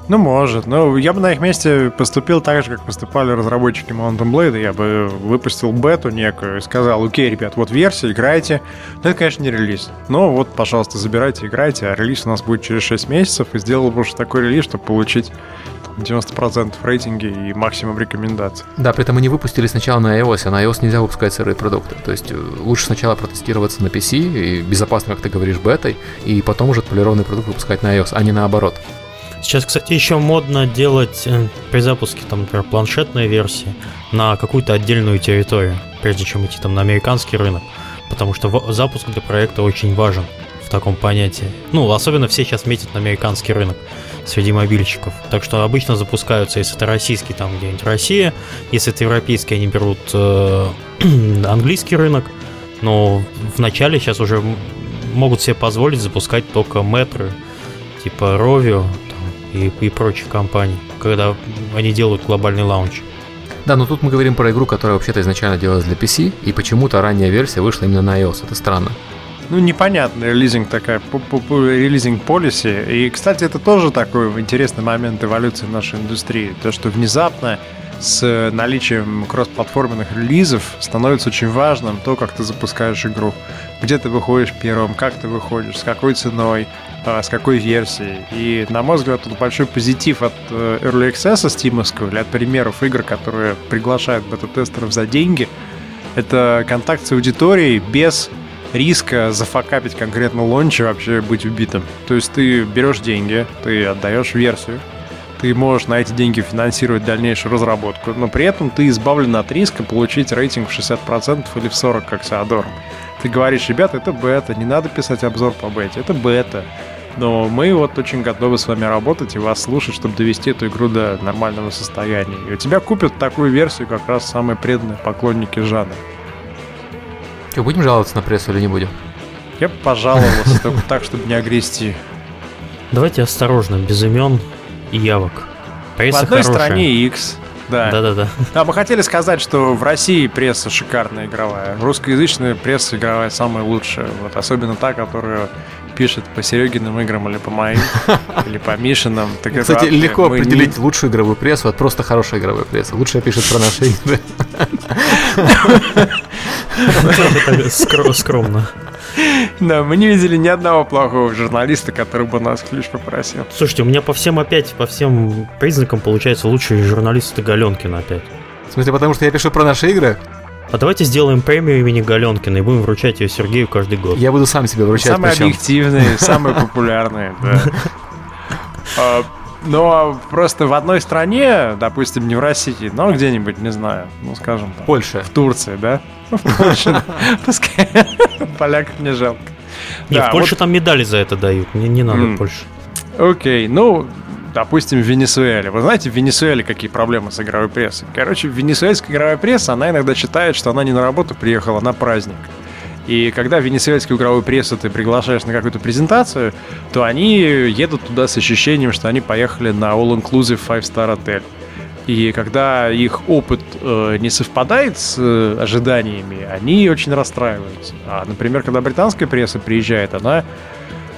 Ну, может. Но я бы на их месте поступил так же, как поступали разработчики Mountain Blade. Я бы выпустил бету некую и сказал, окей, ребят, вот версия, играйте. Но это, конечно, не релиз. Но вот, пожалуйста, забирайте, играйте, а релиз у нас будет через 6 месяцев. И сделал бы уже такой релиз, чтобы получить 90% рейтинги и максимум рекомендаций. Да, при этом они выпустили сначала на iOS, а на iOS нельзя выпускать сырые продукты. То есть э, лучше сначала протестироваться на PC, и безопасно, как ты говоришь, бетой, и потом уже отполированный продукт выпускать на iOS, а не наоборот. Сейчас, кстати, еще модно делать э, при запуске, там, например, планшетной версии на какую-то отдельную территорию, прежде чем идти там на американский рынок. Потому что запуск для проекта очень важен в таком понятии. Ну, особенно все сейчас метят на американский рынок среди мобильщиков. Так что обычно запускаются, если это российский, там где-нибудь Россия, если это европейский, они берут э, *clears throat* английский рынок, но в начале сейчас уже могут себе позволить запускать только метры, типа Rovio и, и прочих компаний, когда они делают глобальный лаунч. Да, но тут мы говорим про игру, которая вообще-то изначально делалась для PC, и почему-то ранняя версия вышла именно на iOS. Это странно. Ну, непонятно, релизинг такая, релизинг полиси. И, кстати, это тоже такой интересный момент эволюции нашей индустрии. То, что внезапно с наличием кроссплатформенных релизов становится очень важным то, как ты запускаешь игру. Где ты выходишь первым, как ты выходишь, с какой ценой, с какой версией. И, на мой взгляд, тут большой позитив от э, Early Access стимовского или от примеров игр, которые приглашают бета-тестеров за деньги. Это контакт с аудиторией без риска зафакапить конкретно лонч и вообще быть убитым. То есть ты берешь деньги, ты отдаешь версию, ты можешь на эти деньги финансировать дальнейшую разработку, но при этом ты избавлен от риска получить рейтинг в 60% или в 40%, как Сеодор. Ты говоришь, ребята, это бета, не надо писать обзор по бете, это бета. Но мы вот очень готовы с вами работать и вас слушать, чтобы довести эту игру до нормального состояния. И у тебя купят такую версию как раз самые преданные поклонники жанра. Что, будем жаловаться на прессу или не будем? Я бы пожаловался, только так, чтобы не огрести. Давайте осторожно, без имен и явок. Пресса В одной хорошая. стране X. Да. Да-да-да. А мы хотели сказать, что в России пресса шикарная игровая. Русскоязычная пресса игровая самая лучшая. Вот особенно та, которая пишет по Серегиным играм или по моим, *laughs* или по Мишиным. Так Кстати, легко определить лучшую игровую прессу от просто хорошей игровой прессы. Лучшая пишет про наши игры. *laughs* Скромно. Да, мы не видели ни одного плохого журналиста, который бы нас ключ попросил. Слушайте, у меня по всем опять, по всем признакам получается лучший журналист это Галенкин опять. В смысле, потому что я пишу про наши игры? А давайте сделаем премию имени Галенкина и будем вручать ее Сергею каждый год. Я буду сам себе вручать. Самые причем. объективные, самые популярные, да. *laughs* Но просто в одной стране, допустим, не в России, но где-нибудь, не знаю, ну скажем. Там, Польша. В Турции, да? В Польше. *laughs* Пускай поляков не жалко. Не, в Польше там медали за это дают, не надо Польше. Окей, ну, допустим, в Венесуэле. Вы знаете, в Венесуэле какие проблемы с игровой прессой? Короче, венесуэльская игровая пресса, она иногда считает, что она не на работу приехала, на праздник. И когда венесуэльскую игровую прессу ты приглашаешь на какую-то презентацию, то они едут туда с ощущением, что они поехали на all-inclusive 5-star отель. И когда их опыт э, не совпадает с э, ожиданиями, они очень расстраиваются. А, например, когда британская пресса приезжает, она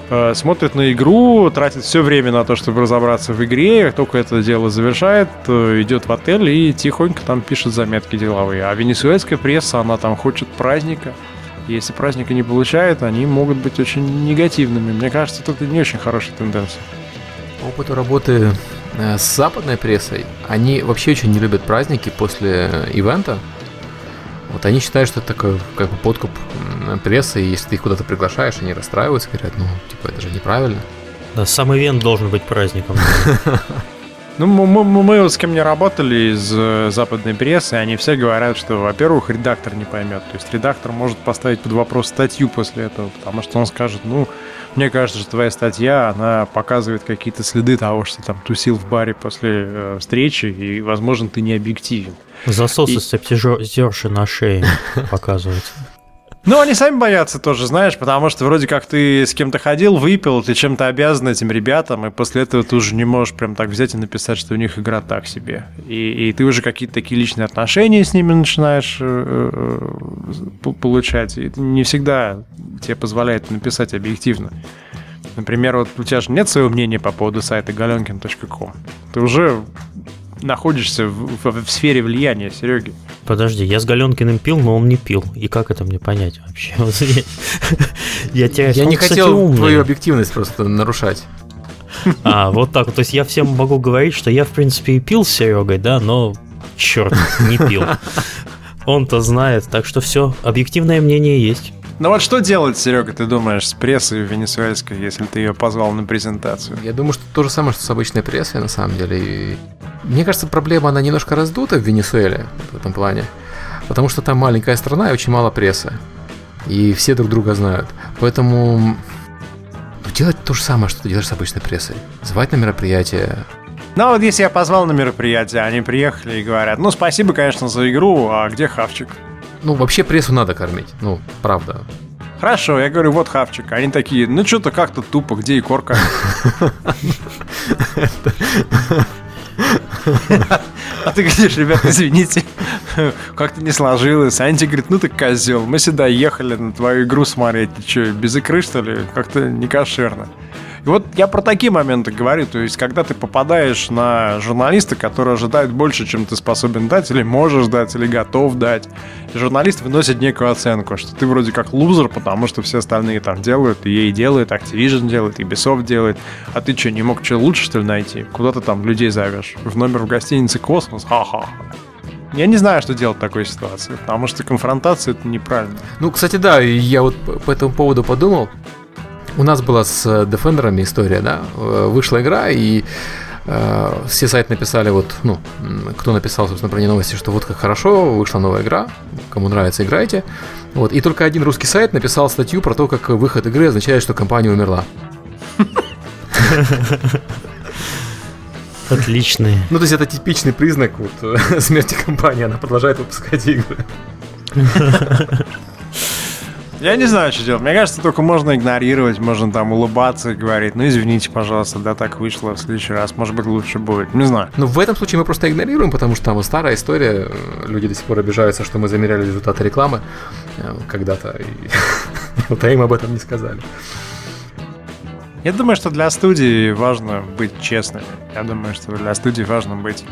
э, смотрит на игру, тратит все время на то, чтобы разобраться в игре, как только это дело завершает, э, идет в отель и тихонько там пишет заметки деловые. А венесуэльская пресса, она там хочет праздника. Если праздника не получает, они могут быть очень негативными. Мне кажется, это не очень хорошая тенденция. Опыту работы э, с западной прессой, они вообще очень не любят праздники после ивента. Вот они считают, что это такой как бы подкуп прессы, и если ты их куда-то приглашаешь, они расстраиваются, говорят, ну, типа, это же неправильно. Да, сам ивент должен быть праздником. *laughs* Ну, мы, мы, мы вот с кем не работали из э, западной прессы, они все говорят, что, во-первых, редактор не поймет. То есть редактор может поставить под вопрос статью после этого, потому что он скажет, ну, мне кажется, что твоя статья, она показывает какие-то следы того, что ты там тусил в баре после э, встречи, и, возможно, ты не объективен. Засосы и... стриптизерши на шее показывают. Ну, они сами боятся тоже, знаешь, потому что вроде как ты с кем-то ходил, выпил, ты чем-то обязан этим ребятам, и после этого ты уже не можешь прям так взять и написать, что у них игра так себе. И, и ты уже какие-то такие личные отношения с ними начинаешь э, э, получать. И не всегда тебе позволяет написать объективно. Например, вот у тебя же нет своего мнения по поводу сайта galenkin.com. Ты уже находишься в, в, в сфере влияния Сереги. Подожди, я с Галенкиным пил, но он не пил. И как это мне понять вообще? *laughs* Я теряюсь. Я не хотел твою объективность просто нарушать. А, вот так. То есть я всем могу говорить, что я, в принципе, и пил с Серегой, да, но черт, не пил. *laughs* Он-то знает, так что все, объективное мнение есть. Ну вот что делать, Серега, ты думаешь, с прессой венесуэльской, если ты ее позвал на презентацию? Я думаю, что то же самое, что с обычной прессой, на самом деле. И мне кажется, проблема, она немножко раздута в Венесуэле в этом плане. Потому что там маленькая страна и очень мало прессы. И все друг друга знают. Поэтому ну, делать то же самое, что ты делаешь с обычной прессой. Звать на мероприятие, ну, вот если я позвал на мероприятие, они приехали и говорят, ну, спасибо, конечно, за игру, а где хавчик? Ну, вообще прессу надо кормить, ну, правда. Хорошо, я говорю, вот хавчик. Они такие, ну, что-то как-то тупо, где и корка? А ты говоришь, ребят, извините, как-то не сложилось. Анти говорит, ну ты козел, мы сюда ехали на твою игру смотреть. Ты что, без икры, что ли? Как-то не кошерно. И вот я про такие моменты говорю, то есть когда ты попадаешь на журналиста, который ожидает больше, чем ты способен дать, или можешь дать, или готов дать, и журналист выносит некую оценку, что ты вроде как лузер, потому что все остальные там делают, и ей делает, Activision делает, и Ubisoft делает, а ты что, не мог что лучше, что ли, найти? Куда ты там людей зовешь? В номер в гостинице «Космос»? Ха-ха. Я не знаю, что делать в такой ситуации, потому что конфронтация это неправильно. Ну, кстати, да, я вот по этому поводу подумал. У нас была с Defender'ами история, да, э, вышла игра, и э, все сайты написали, вот, ну, кто написал, собственно, про нее новости, что вот как хорошо, вышла новая игра, кому нравится, играйте. Вот, и только один русский сайт написал статью про то, как выход игры означает, что компания умерла. *laughs* Отличный. Ну, то есть это типичный признак вот, *laughs* смерти компании, она продолжает выпускать игры. *laughs* Я не знаю, что делать. Мне кажется, только можно игнорировать, можно там улыбаться и говорить, ну извините, пожалуйста, да так вышло в следующий раз, может быть лучше будет. Не знаю. Ну в этом случае мы просто игнорируем, потому что там старая история, люди до сих пор обижаются, что мы замеряли результаты рекламы э, когда-то, и *laughs* вот им об этом не сказали. Я думаю, что для студии важно быть честными. Я думаю, что для студии важно быть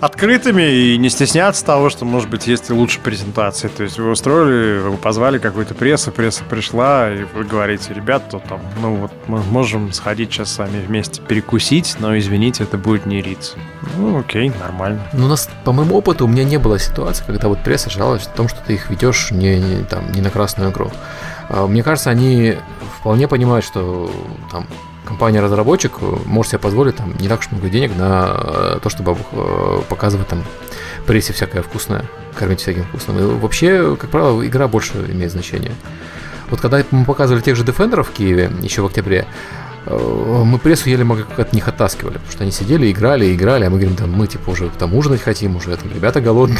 открытыми и не стесняться того, что, может быть, есть и лучше презентации. То есть вы устроили, вы позвали какую-то прессу, пресса пришла, и вы говорите, ребят, то там, ну вот мы можем сходить сейчас с вами вместе перекусить, но, извините, это будет не риц. Ну, окей, нормально. Ну, у нас, по моему опыту, у меня не было ситуации, когда вот пресса жаловалась о том, что ты их ведешь не, не, там, не на красную игру. А, мне кажется, они вполне понимают, что там компания-разработчик может себе позволить там не так уж много денег на э, то, чтобы э, показывать там прессе всякое вкусное, кормить всяким вкусным. И вообще, как правило, игра больше имеет значение. Вот когда мы показывали тех же Defender в Киеве еще в октябре, Э, мы прессу еле от них оттаскивали, потому что они сидели, играли, играли, а мы говорим, там, мы типа уже там ужинать хотим, уже там ребята голодные.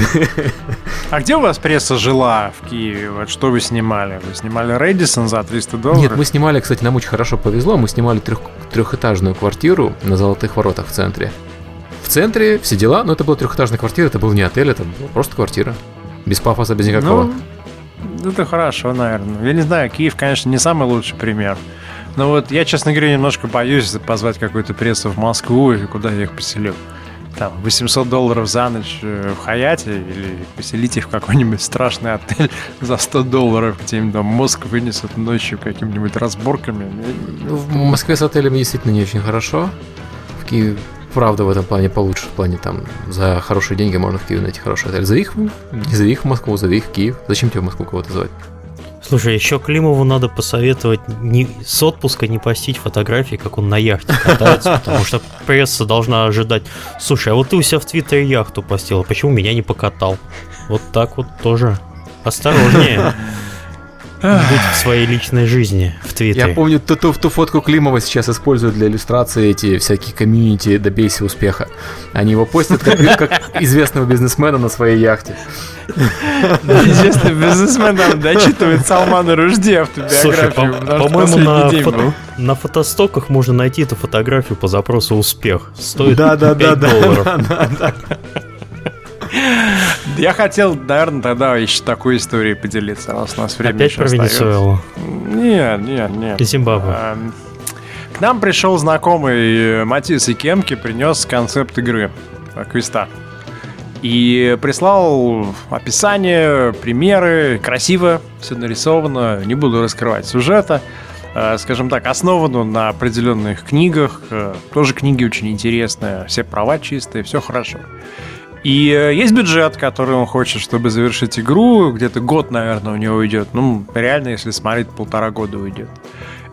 А где у вас пресса жила в Киеве? Вот что вы снимали? Вы снимали Рэдисон за 300 долларов? Нет, мы снимали, кстати, нам очень хорошо повезло, мы снимали трех, трехэтажную квартиру на Золотых Воротах в центре. В центре все дела, но это была трехэтажная квартира, это был не отель, это была просто квартира. Без пафоса, без никакого. Ну, это хорошо, наверное. Я не знаю, Киев, конечно, не самый лучший пример. Ну вот я, честно говоря, немножко боюсь позвать какую-то прессу в Москву и куда я их поселю. Там 800 долларов за ночь э, в Хаяте или поселить их в какой-нибудь страшный отель *laughs* за 100 долларов, где им там мозг вынесут ночью какими-нибудь разборками. Ну, в Москве с отелями действительно не очень хорошо. В Киеве правда в этом плане получше. В плане там за хорошие деньги можно в Киеве найти хороший отель. За их, не за их в Москву, за их в Киев. Зачем тебе в Москву кого-то звать? Слушай, еще Климову надо посоветовать не, с отпуска не постить фотографии, как он на яхте катается, потому что пресса должна ожидать. Слушай, а вот ты у себя в Твиттере яхту постил, а почему меня не покатал? Вот так вот тоже. Осторожнее. Будь в своей личной жизни в Твиттере. Я помню, ту, ту, ту фотку Климова сейчас используют для иллюстрации эти всякие комьюнити «Добейся успеха». Они его постят как, *laughs* как известного бизнесмена на своей яхте. Известный бизнесмен там дочитывает Салмана Ружди автобиографию. По-моему, на, фото, на фотостоках можно найти эту фотографию по запросу «Успех». Стоит да, да, 5 да, долларов. Я хотел, наверное, тогда еще такой историей поделиться, раз у нас время Опять про Венесуэлу? Нет, нет, нет. И Зимбабве. Эм, к нам пришел знакомый Матис Икемки, принес концепт игры э, квеста. И прислал описание, примеры, красиво все нарисовано, не буду раскрывать сюжета. Э, скажем так, основан на определенных книгах, э, тоже книги очень интересные, все права чистые, все хорошо. И э, есть бюджет, который он хочет, чтобы завершить игру. Где-то год, наверное, у него уйдет. Ну, реально, если смотреть, полтора года уйдет.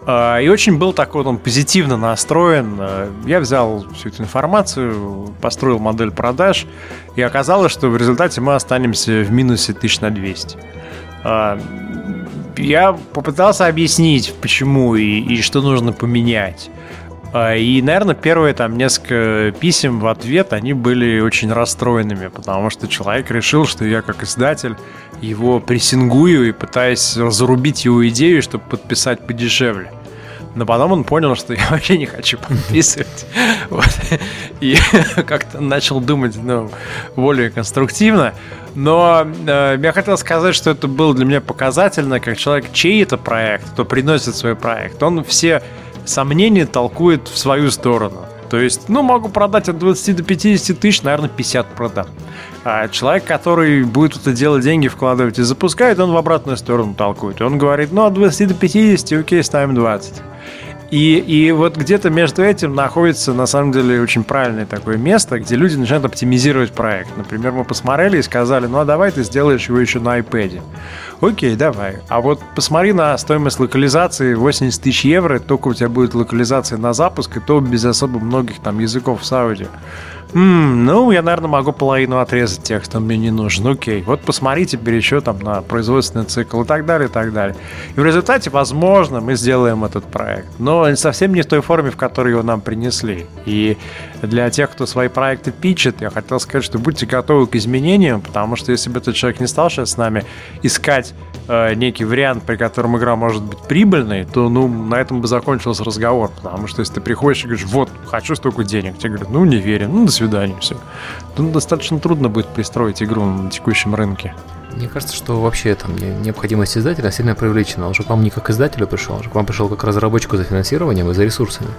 А, и очень был такой, он позитивно настроен. Э, я взял всю эту информацию, построил модель продаж, и оказалось, что в результате мы останемся в минусе тысяч на 200. А, я попытался объяснить, почему и, и что нужно поменять. А, и, наверное, первые там несколько писем в ответ, они были очень расстроенными, потому что человек решил, что я как издатель его прессингую и пытаюсь разрубить его идею, чтобы подписать подешевле. Но потом он понял, что я *laughs* вообще не хочу подписывать. *laughs* Вот. И *laughs* как-то начал думать ну, более конструктивно. Но э, я хотел сказать, что это было для меня показательно, как человек, чей это проект, кто приносит свой проект. Он все сомнения толкует в свою сторону. То есть, ну, могу продать от 20 до 50 тысяч, наверное, 50 продам. А человек, который будет это делать деньги вкладывать и запускает, он в обратную сторону толкует. Он говорит, ну, от 20 до 50, окей, ставим 20. И, и вот где-то между этим находится, на самом деле, очень правильное такое место, где люди начинают оптимизировать проект. Например, мы посмотрели и сказали, ну а давай ты сделаешь его еще на iPad. Окей, давай. А вот посмотри на стоимость локализации 80 тысяч евро, только у тебя будет локализация на запуск, и то без особо многих там языков в Сауде. М-м, ну, я, наверное, могу половину отрезать тех, что мне не нужен. Окей, вот посмотри теперь там на производственный цикл и так далее, и так далее. И в результате, возможно, мы сделаем этот проект. Но совсем не в той форме, в которой его нам принесли. И для тех, кто свои проекты пичет, я хотел сказать, что будьте готовы к изменениям, потому что если бы этот человек не стал сейчас с нами искать э, некий вариант, при котором игра может быть прибыльной, то ну, на этом бы закончился разговор. Потому что если ты приходишь и говоришь, вот, хочу столько денег, тебе говорят, ну, не верю, ну, до свидания, все. То достаточно трудно будет пристроить игру на текущем рынке. Мне кажется, что вообще там необходимость издателя сильно привлечена. Он же к вам не как издателю пришел, он же к вам пришел как разработчику за финансированием и за ресурсами.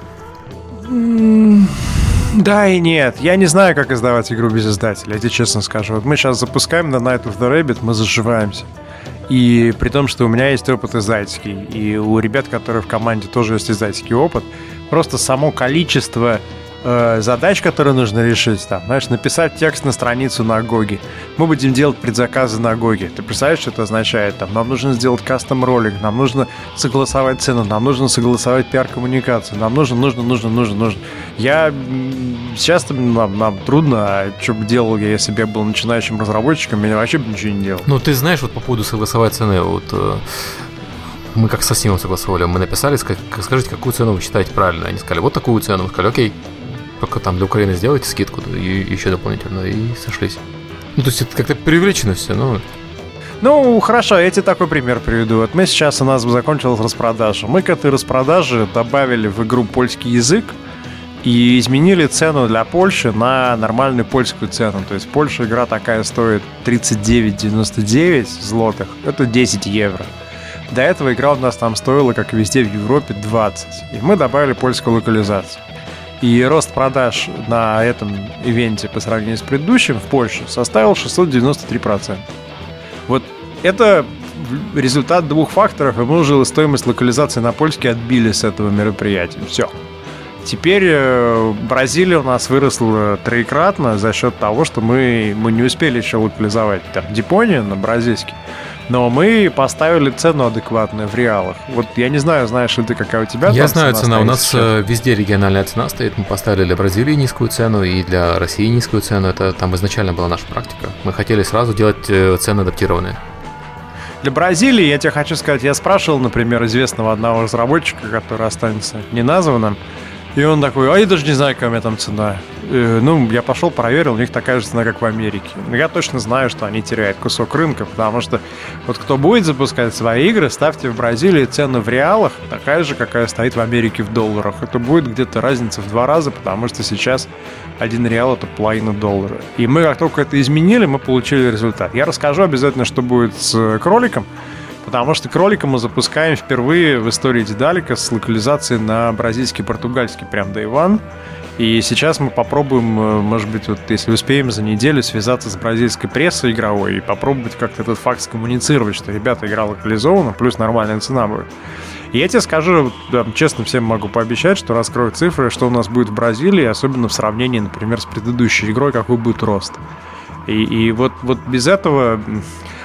Да и нет. Я не знаю, как издавать игру без издателя, я тебе честно скажу. Вот мы сейчас запускаем на Night of the Rabbit, мы заживаемся. И при том, что у меня есть опыт издательский, и у ребят, которые в команде тоже есть издательский опыт, просто само количество э, задач, которые нужно решить, там, знаешь, написать текст на страницу на GOG'е. Мы будем делать предзаказы на GOG'е. Ты представляешь, что это означает? Там, нам нужно сделать custom ролик, нам нужно согласовать цену, нам нужно согласовать пиар-коммуникацию, нам нужно, нужно, нужно, нужно, нужно. Я сейчас нам, нам трудно, а что бы делал я, если бы я был начинающим разработчиком, я вообще бы ничего не делал. Ну, ты знаешь, вот по поводу согласовать цены, вот э, мы как со Steam согласовали, мы написали, скажите, какую цену вы считаете правильно. Они сказали, вот такую цену. Мы сказали, окей, только там для Украины сделайте скидку и еще дополнительно, и сошлись. Ну, то есть это как-то привлечено все, но ну, хорошо, я тебе такой пример приведу. Вот мы сейчас, у нас закончилась распродажа. Мы к этой распродаже добавили в игру польский язык и изменили цену для Польши на нормальную польскую цену. То есть в Польше игра такая стоит 39,99 злотых. Это 10 евро. До этого игра у нас там стоила, как и везде в Европе, 20. И мы добавили польскую локализацию. И рост продаж на этом ивенте по сравнению с предыдущим в Польше составил 693%. Вот это результат двух факторов, и мы уже стоимость локализации на польский отбили с этого мероприятия. Все. Теперь э, Бразилия у нас выросла троекратно за счет того, что мы, мы не успели еще локализовать там Дипонию на бразильский. Но мы поставили цену адекватную в реалах. Вот я не знаю, знаешь ли ты, какая у тебя Я знаю цена. цена. У нас сейчас? Э, везде региональная цена стоит. Мы поставили для Бразилии низкую цену и для России низкую цену. Это там изначально была наша практика. Мы хотели сразу делать э, цены адаптированные. Для Бразилии, я тебе хочу сказать, я спрашивал, например, известного одного разработчика, который останется неназванным, и он такой, а я даже не знаю, какая у меня там цена. Э, ну, я пошел, проверил, у них такая же цена, как в Америке. Но я точно знаю, что они теряют кусок рынка, потому что вот кто будет запускать свои игры, ставьте в Бразилии цену в реалах такая же, какая стоит в Америке в долларах. Это будет где-то разница в два раза, потому что сейчас один реал это половина доллара. И мы как только это изменили, мы получили результат. Я расскажу обязательно, что будет с кроликом, Потому что кролика мы запускаем впервые в истории Дедалика с локализацией на бразильский португальский прям Day One. И сейчас мы попробуем, э, может быть, вот если успеем за неделю связаться с бразильской прессой игровой и попробовать как-то этот факт скоммуницировать, что, ребята, игра локализована, плюс нормальная цена будет. И я тебе скажу, да, честно всем могу пообещать, что раскрою цифры, что у нас будет в Бразилии, особенно в сравнении, например, с предыдущей игрой, какой будет рост. И, и вот, вот без этого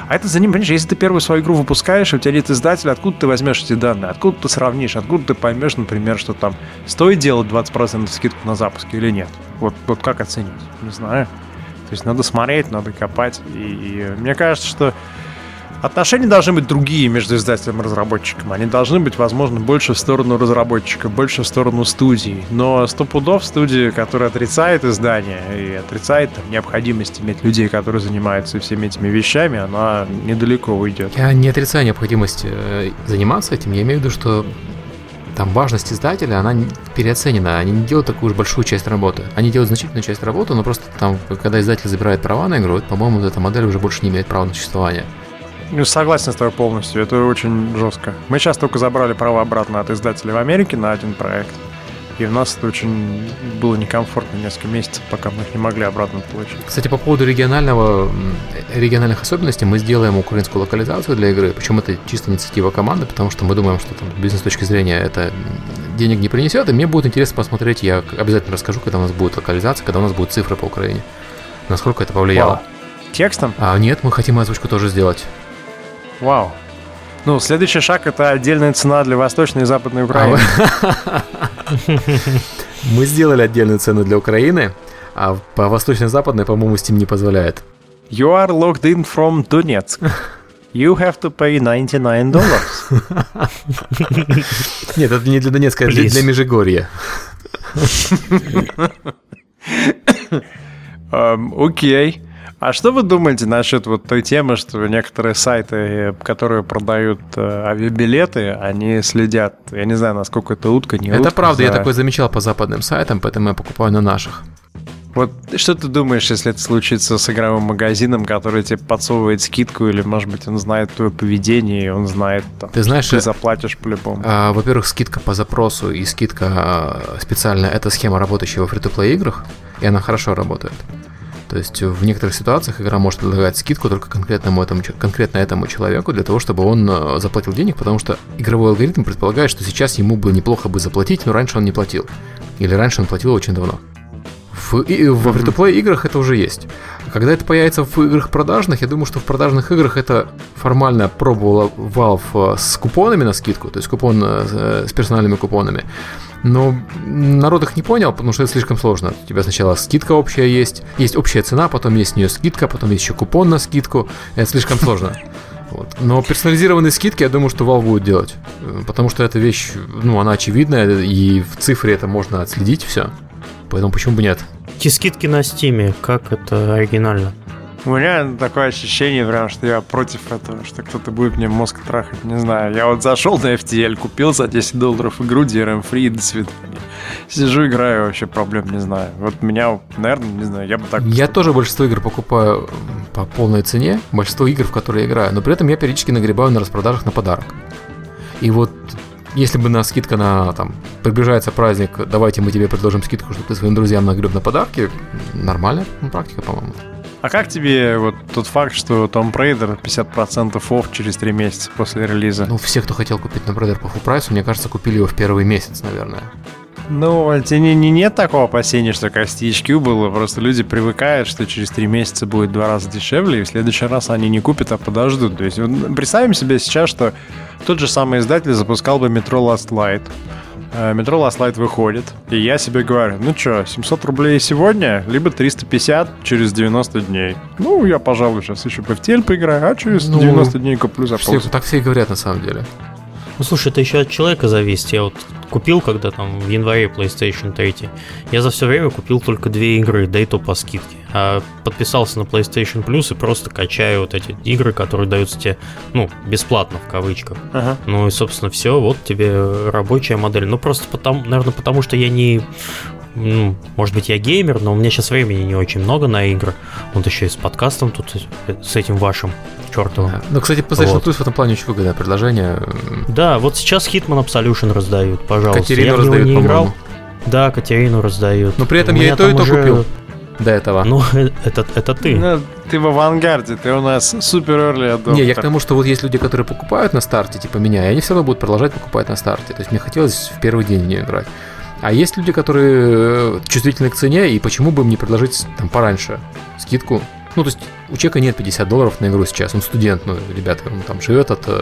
а это за ним, понимаешь, если ты первую свою игру выпускаешь, у тебя нет издателя, откуда ты возьмешь эти данные? Откуда ты сравнишь? Откуда ты поймешь, например, что там стоит делать 20% скидку на запуск или нет? Вот, вот как оценить? Не знаю. То есть надо смотреть, надо копать. И, и мне кажется, что Отношения должны быть другие между издателем и разработчиком. Они должны быть, возможно, больше в сторону разработчика, больше в сторону студии. Но сто пудов студии, которая отрицает издание и отрицает там, необходимость иметь людей, которые занимаются всеми этими вещами, она недалеко уйдет. Я не отрицаю необходимость э, заниматься этим. Я имею в виду, что там важность издателя, она переоценена. Они не делают такую уж большую часть работы. Они делают значительную часть работы, но просто там, когда издатель забирает права на игру, по-моему, эта модель уже больше не имеет права на существование. Ну, согласен с тобой полностью, это очень жестко. Мы сейчас только забрали право обратно от издателя в Америке на один проект. И у нас это очень было некомфортно несколько месяцев, пока мы их не могли обратно получить. Кстати, по поводу регионального, региональных особенностей, мы сделаем украинскую локализацию для игры, причем это чисто инициатива команды, потому что мы думаем, что там бизнес с точки зрения это денег не принесет, и мне будет интересно посмотреть, я обязательно расскажу, когда у нас будет локализация, когда у нас будут цифры по Украине, насколько это повлияло. Вау. Текстом? А, нет, мы хотим озвучку тоже сделать. Вау. Ну, следующий шаг это отдельная цена для Восточной и Западной Украины. *laughs* Мы сделали отдельную цену для Украины, а по Восточно-Западной, по-моему, Steam не позволяет. You are logged in from Donetsk. You have to pay 99 dollars. *laughs* Нет, это не для Донецка, это для Межигорья. Окей. А что вы думаете насчет вот той темы, что некоторые сайты, которые продают э, авиабилеты, они следят, я не знаю, насколько это утка, не это утка. Это правда, за... я такое замечал по западным сайтам, поэтому я покупаю на наших. Вот что ты думаешь, если это случится с игровым магазином, который тебе подсовывает скидку, или, может быть, он знает твое поведение, и он знает, там, Ты знаешь, ты э, заплатишь по-любому. А, во-первых, скидка по запросу и скидка а, специальная – это схема, работающая во фри-то-плей играх, и она хорошо работает. То есть в некоторых ситуациях игра может предлагать скидку только конкретному этому, конкретно этому человеку для того, чтобы он э, заплатил денег, потому что игровой алгоритм предполагает, что сейчас ему бы неплохо бы заплатить, но раньше он не платил. Или раньше он платил очень давно. В, и, во Мгм. фри-то-плей играх это уже есть. Когда это появится в играх продажных, я думаю, что в продажных играх это формально пробовала Valve э, с купонами на скидку, то есть купон э, с персональными купонами. Но народ их не понял, потому что это слишком сложно. У тебя сначала скидка общая есть, есть общая цена, потом есть с нее скидка, потом есть еще купон на скидку. Это слишком сложно. *laughs* Вот. Но персонализированные скидки, я думаю, что Valve будет делать. Э, Потому что эта вещь, ну, она очевидная, и в цифре это можно отследить все. Поэтому почему бы нет? Эти скидки на стиме, как это оригинально? У меня такое ощущение, прям, что я против этого, что кто-то будет мне мозг трахать, не знаю. Я вот зашел на FTL, купил за 10 долларов игру DRM Free, до свидания. Сижу, играю, вообще проблем не знаю. Вот меня, наверное, не знаю, я бы так... Я тоже большинство игр покупаю по полной цене, большинство игр, в которые я играю, но при этом я периодически нагребаю на распродажах на подарок. И вот если бы на скидка на там приближается праздник, давайте мы тебе предложим скидку, чтобы ты своим друзьям нагреб на подарки, нормальная ну, практика, по-моему. А как тебе вот тот факт, что Tomb Raider 50% офф через 3 месяца после релиза? Ну, все, кто хотел купить на Brother по full прайсу, мне кажется, купили его в первый месяц, наверное. Ну, а тебе не, не- нет такого опасения, что с THQ было, просто люди привыкают, что через три месяца будет в два раза дешевле, и в следующий раз они не купят, а подождут. То есть вот представим себе сейчас, что тот же самый издатель запускал бы Metro Last Light. Э, Last Light выходит, и я себе говорю, ну что, 700 рублей сегодня, либо 350 через 90 дней. Ну, я, пожалуй, сейчас еще по FTL поиграю, а через Ну, 90 дней куплю за Все, так все и говорят на самом деле. Ну, слушай, это еще от человека зависит. Я вот купил, когда там в январе PlayStation 3, я за все время купил только две игры, да и то по скидке. А подписался на PlayStation Plus и просто качаю вот эти игры, которые даются тебе, ну, бесплатно в кавычках. Ага. Ну и, собственно, все, вот тебе рабочая модель. Ну, просто потому, наверное, потому что я не... ну, может быть, я геймер, но у меня сейчас времени не очень много на игры. Вот еще и с подкастом тут, с этим вашим чертовым. Да. Ну, кстати, PlayStation Вот. Plus в этом плане очень выгодное предложение. Да, вот сейчас Hitman Absolution раздают, пожалуйста. Катерину я раздают, не играл. Да, Катерину раздают. Но при этом У я и то, и то уже- купил. До этого. Ну, *laughs* это, это ты. Ну, ты в авангарде, ты у нас супер early adopter. Не, я к тому, что вот есть люди, которые покупают на старте, типа меня, и они все равно будут продолжать покупать на старте. То есть мне хотелось в первый день в нее играть. А есть люди, которые э, чувствительны к цене, и почему бы им не предложить там пораньше скидку? Ну, то есть у человека нет 50 долларов на игру сейчас, он студент, ну, ребята, он там живет от э,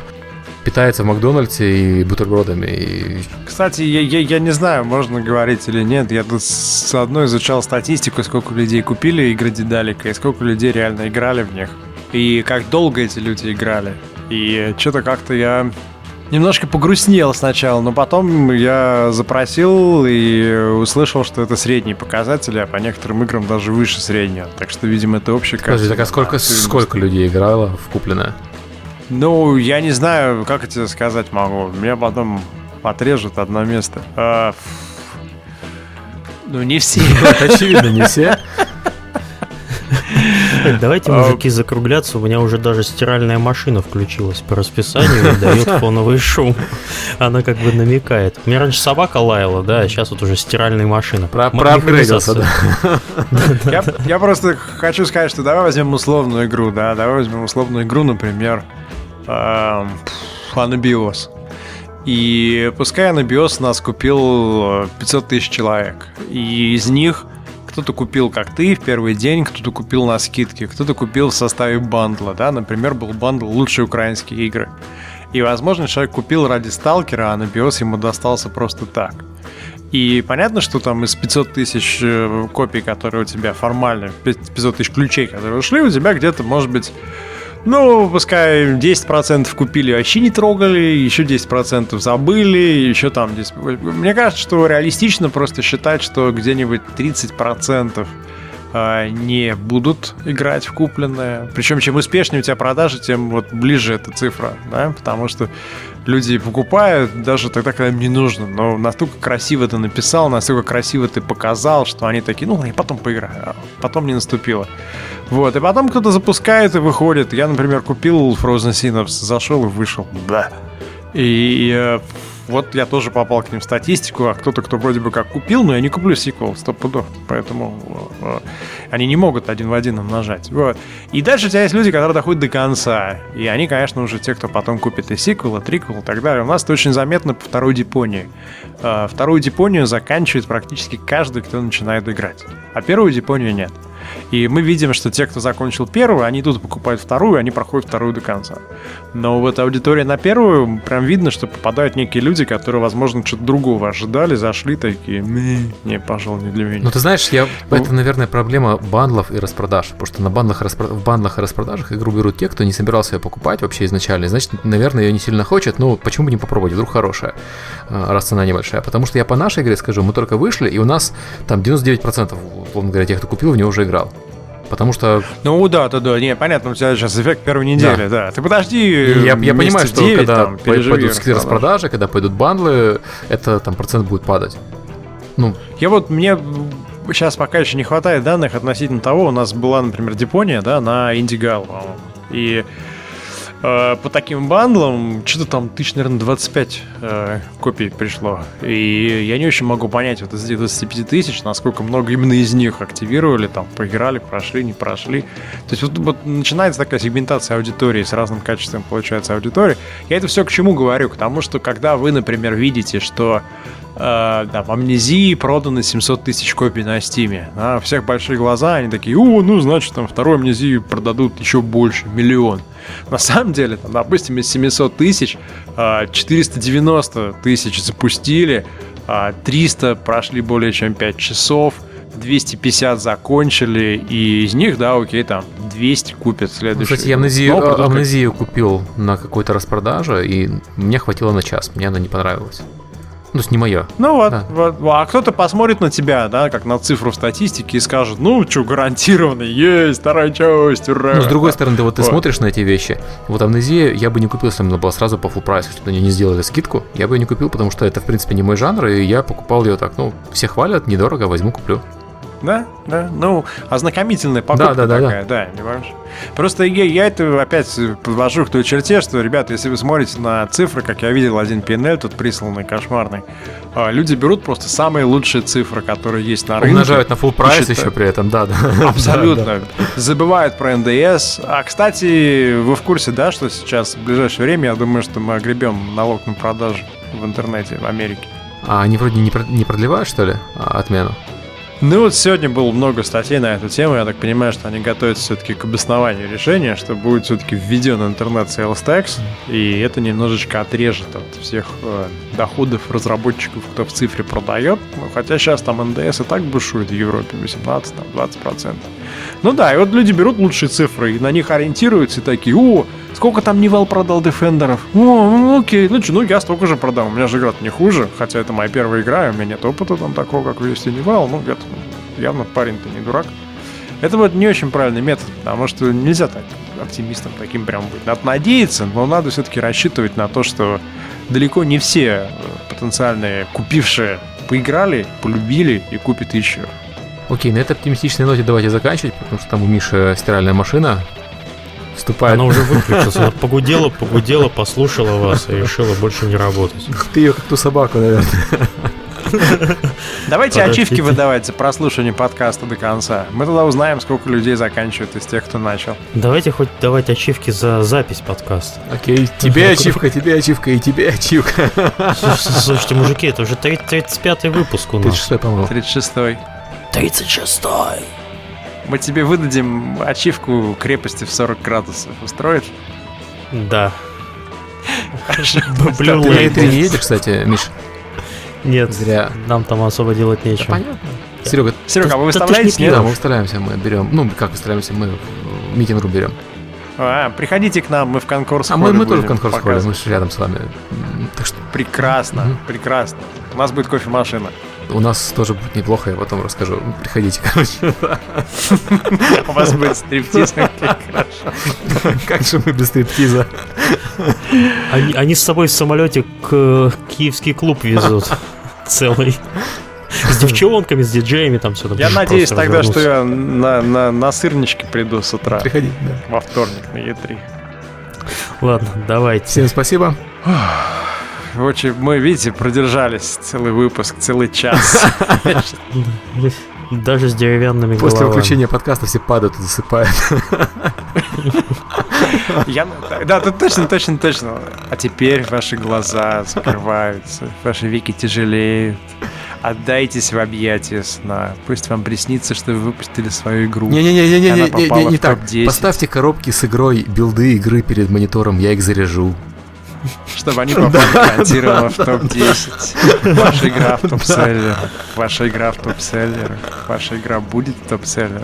питается в Макдональдсе и бутербродами. И... Кстати, я, я, я не знаю, можно говорить или нет. Я тут заодно изучал статистику, сколько людей купили игры Дедалика и сколько людей реально играли в них. И как долго эти люди играли. И что-то как-то я немножко погрустнел сначала, но потом я запросил и услышал, что это средние показатели, а по некоторым играм даже выше среднего. Так что, видимо, это общая Подожди, так а сколько, сколько людей играло в купленное? Ну, я не знаю, как это сказать могу. Меня потом отрежут одно место. А, Ну, не все. *laughs* Очевидно, не все. Так, Давайте, А- мужики, закругляться. У меня уже даже стиральная машина включилась по расписанию и дает *laughs* фоновый шум. Она как бы намекает. У меня раньше собака лаяла, да, а сейчас вот уже стиральная машина. Про, проапгрейдился, да. Я, просто хочу сказать, что давай возьмем условную игру, да, давай возьмем условную игру, например, эм, Анабиос. И пускай Анабиос нас купил э, 500 тысяч человек. И из них кто-то купил, как ты, в первый день, кто-то купил на скидке, кто-то купил в составе бандла, да, например, был бандл «Лучшие украинские игры». И, возможно, человек купил ради сталкера, а Анабиос ему достался просто так. И понятно, что там из 500 тысяч э, копий, которые у тебя формально, 500 тысяч ключей, которые ушли, у тебя где-то, может быть, ну, пускай 10% купили, вообще не трогали, еще 10% забыли, еще там 10... Мне кажется, что реалистично просто считать, что где-нибудь 30% э, не будут играть в купленное. Причем чем успешнее у тебя продажи, тем вот ближе эта цифра, да, потому что люди покупают даже тогда, когда им не нужно. Но настолько красиво ты написал, настолько красиво ты показал, что они такие, ну, я потом поиграю. А потом не наступило. Вот, и потом кто-то запускает и выходит. Я, например, купил Frozen Synapse, зашел и вышел. Да. И э, вот я тоже попал к ним в статистику, а кто-то, кто вроде бы как купил, но я не куплю сиквел, стоп пудов. Поэтому э, они не могут один в один умножать. Вот. И дальше у тебя есть люди, которые доходят до конца. И они, конечно, уже те, кто потом купит и сиквел, и триквел и так далее. У нас это очень заметно по второй депонии. Э, вторую депонию заканчивает практически каждый, кто начинает играть. А первую депонию нет. И мы видим, что те, кто закончил первую, они тут покупают вторую, они проходят вторую до конца. Но вот аудитория на первую, прям видно, что попадают некие люди, которые, возможно, что-то другого ожидали, зашли такие, не, пожалуй, не для меня. Ну, ты знаешь, я, ну, это, наверное, проблема бандлов и распродаж, потому что на бандлах, в бандлах и распродажах игру берут те, кто не собирался ее покупать вообще изначально, значит, наверное, ее не сильно хочет, но почему бы не попробовать, вдруг хорошая, а, раз цена небольшая. Потому что я по нашей игре скажу, мы только вышли, и у нас там 99%, условно говоря, тех, кто купил, в нее уже играл. Потому что... Ну да, да, да, не, понятно, у тебя сейчас эффект первой недели, да. да. Ты подожди. Я, я понимаю, что 9, когда там, пойдут распродажи, когда пойдут бандлы, это там процент будет падать. Ну. Я вот мне сейчас пока еще не хватает данных относительно того, у нас была, например, Депония, да, на Индигал, И по таким бандлам что-то там тысяч, наверное, 25 э, копий пришло. И я не очень могу понять вот из этих 25 тысяч, насколько много именно из них активировали, там, поиграли, прошли, не прошли. То есть вот, вот начинается такая сегментация аудитории с разным качеством получается аудитория. Я это все к чему говорю? К тому, что когда вы, например, видите, что э, да, в Амнезии продано 700 тысяч копий на Стиме. А у всех большие глаза, они такие, о, ну, значит, там вторую Амнезию продадут еще больше, миллион. На самом деле, там, допустим, из 700 тысяч 490 а, тысяч запустили, 300 а, прошли более чем 5 часов, 250 закончили, и из них, да, окей, там 200 купят следующий. Кстати, я амнезию, Но, амнезию купил на какой-то распродаже, и мне хватило на час, мне она не понравилась. Ну, то есть не мое. Ну вот, да. вот, а кто-то посмотрит на тебя, да, как на цифру в статистике и скажет, ну, что, гарантированно, есть, вторая часть, ура. Ну, с другой стороны, ты вот ты вот. смотришь на эти вещи, вот амнезия я бы не купил, если она была сразу по full прайсу, если бы они не сделали скидку, я бы ее не купил, потому что это, в принципе, не мой жанр, и я покупал ее так, ну, все хвалят, недорого, возьму, куплю. Да, да. Ну, ознакомительная покупка да, да, такая, да, да. да Просто я, я это опять подвожу к той черте, что, ребята, если вы смотрите на цифры, как я видел один PNL тут присланный, кошмарный, а, люди берут просто самые лучшие цифры, которые есть на рынке. Умножают на full прайс еще при этом, да, да. *laughs* Абсолютно. Да, да. Забывают про НДС. А, кстати, вы в курсе, да, что сейчас в ближайшее время, я думаю, что мы огребем налог на продажу в интернете в Америке. А они вроде не продлевают, что ли, отмену? Ну вот сегодня было много статей на эту тему. Я так понимаю, что они готовятся все-таки к обоснованию решения, что будет все-таки введен internet sales tax, и это немножечко отрежет от всех э, доходов разработчиков, кто в цифре продает. Ну, хотя сейчас там НДС и так бушует в Европе 18-20%. Ну да, и вот люди берут лучшие цифры и на них ориентируются и такие, о, сколько там Nival продал Defender'ов? О, ну окей, ну что, ну я столько же продам, у меня же игра не хуже, хотя это моя первая игра, у меня нет опыта там такого, как вести Nival, ну где-то явно парень-то не дурак. Это вот не очень правильный метод, потому что нельзя так оптимистом таким прям быть. Надо надеяться, но надо все-таки рассчитывать на то, что далеко не все потенциальные купившие поиграли, полюбили и купят еще. Окей, на этой оптимистичной ноте давайте заканчивать, потому что там у Миши стиральная машина вступает. Она уже *laughs* выключилась, она погудела, погудела, послушала вас и решила больше не работать. Ты ее как ту собаку, наверное. Давайте ачивки выдавать за прослушивание подкаста до конца. Мы тогда узнаем, сколько людей заканчивают из тех, кто начал. Давайте хоть давать ачивки за запись подкаста. Окей, тебе ачивка, тебе ачивка и тебе ачивка. Слушайте, мужики, это уже 35-й выпуск у нас. 36-й, по-моему. 36-й. 36-й. Мы тебе выдадим ачивку крепости в 40 градусов. Устроишь? Да. Ты на E3 не едешь, кстати, Миш? Нет, зря. Нам там особо делать нечего. Понятно. Серега, Серега, а вы выставляетесь? Нет, да, мы выставляемся, мы берем. Ну, как выставляемся, мы митингу берем. А, приходите к нам, мы в конкурс А мы, мы тоже в конкурс ходим, мы же рядом с вами. Так что... Прекрасно, mm-hmm. прекрасно. У нас будет кофемашина. У нас тоже будет неплохо, я потом расскажу. Приходите, короче. У вас будет стриптиз. Как же мы без стриптиза? Они, с собой в самолете к киевский клуб везут целый. С девчонками, с диджеями там все. Я надеюсь тогда, что я на, на, на сырничке приду с утра. Приходи, да. Во вторник на Е3. Ладно, давайте. Всем спасибо. Очень, мы, видите, продержались целый выпуск, целый час. *laughs* Даже с деревянными После головами. выключения подкаста все падают и засыпают. *laughs* Я, да, тут точно, точно, точно. А теперь ваши глаза закрываются, ваши веки тяжелеют. Отдайтесь в объятия сна. Пусть вам приснится, что вы выпустили свою игру. Не-не-не-не-не, Она попала не, не в так. топ-10. Поставьте коробки с игрой, билды игры перед монитором, я их заряжу. Чтобы они *laughs* попали гарантированно в топ-10. Ваша игра в топ-селлер. Ваша игра в топ-селлер. Ваша игра будет в топ-селлер.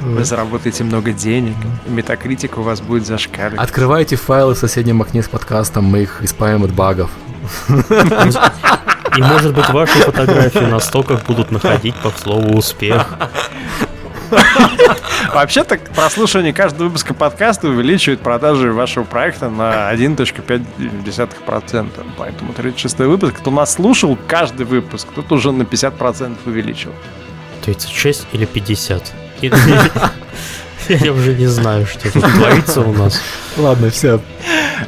Вы заработаете много денег. Метакритик у вас будет зашкаливать. Открывайте файлы в соседнем окне с подкастом, мы их исправим от багов. И может быть ваши фотографии на стоках будут находить по слову успех. *laughs* Вообще-то прослушивание каждого выпуска подкаста увеличивает продажи вашего проекта на 1.5%. Поэтому 36 выпуск, кто нас слушал, каждый выпуск, тут уже на 50% увеличил. 36 или 50? *laughs* *laughs* Я уже не знаю, что тут творится у нас. Ладно, все.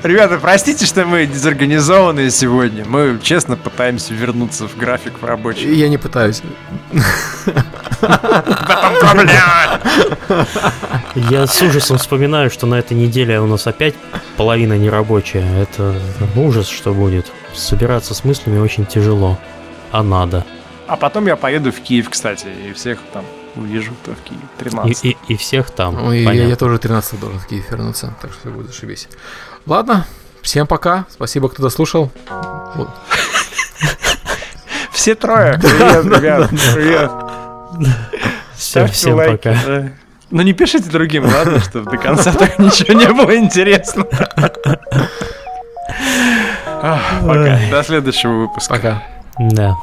Ребята, простите, что мы дезорганизованные сегодня. Мы честно пытаемся вернуться в график в рабочий. Я не пытаюсь. Я с ужасом вспоминаю, что на этой неделе у нас опять половина нерабочая. Это ужас, что будет. Собираться с мыслями очень тяжело. А надо. А потом я поеду в Киев, кстати, и всех там увижу, кто в Киеве. И, 13. и- и всех там. Ну, и я, я тоже 13 должен в Киев вернуться, так что все будет зашибись. Ладно, всем пока. Спасибо, кто дослушал. Вот. Все трое. Привет, ребят. Привет. Всем, пока. Ну не пишите другим, ладно, *laughs* чтобы до конца так ничего не было интересно. *laughs* Пока. До следующего выпуска. Пока. Да.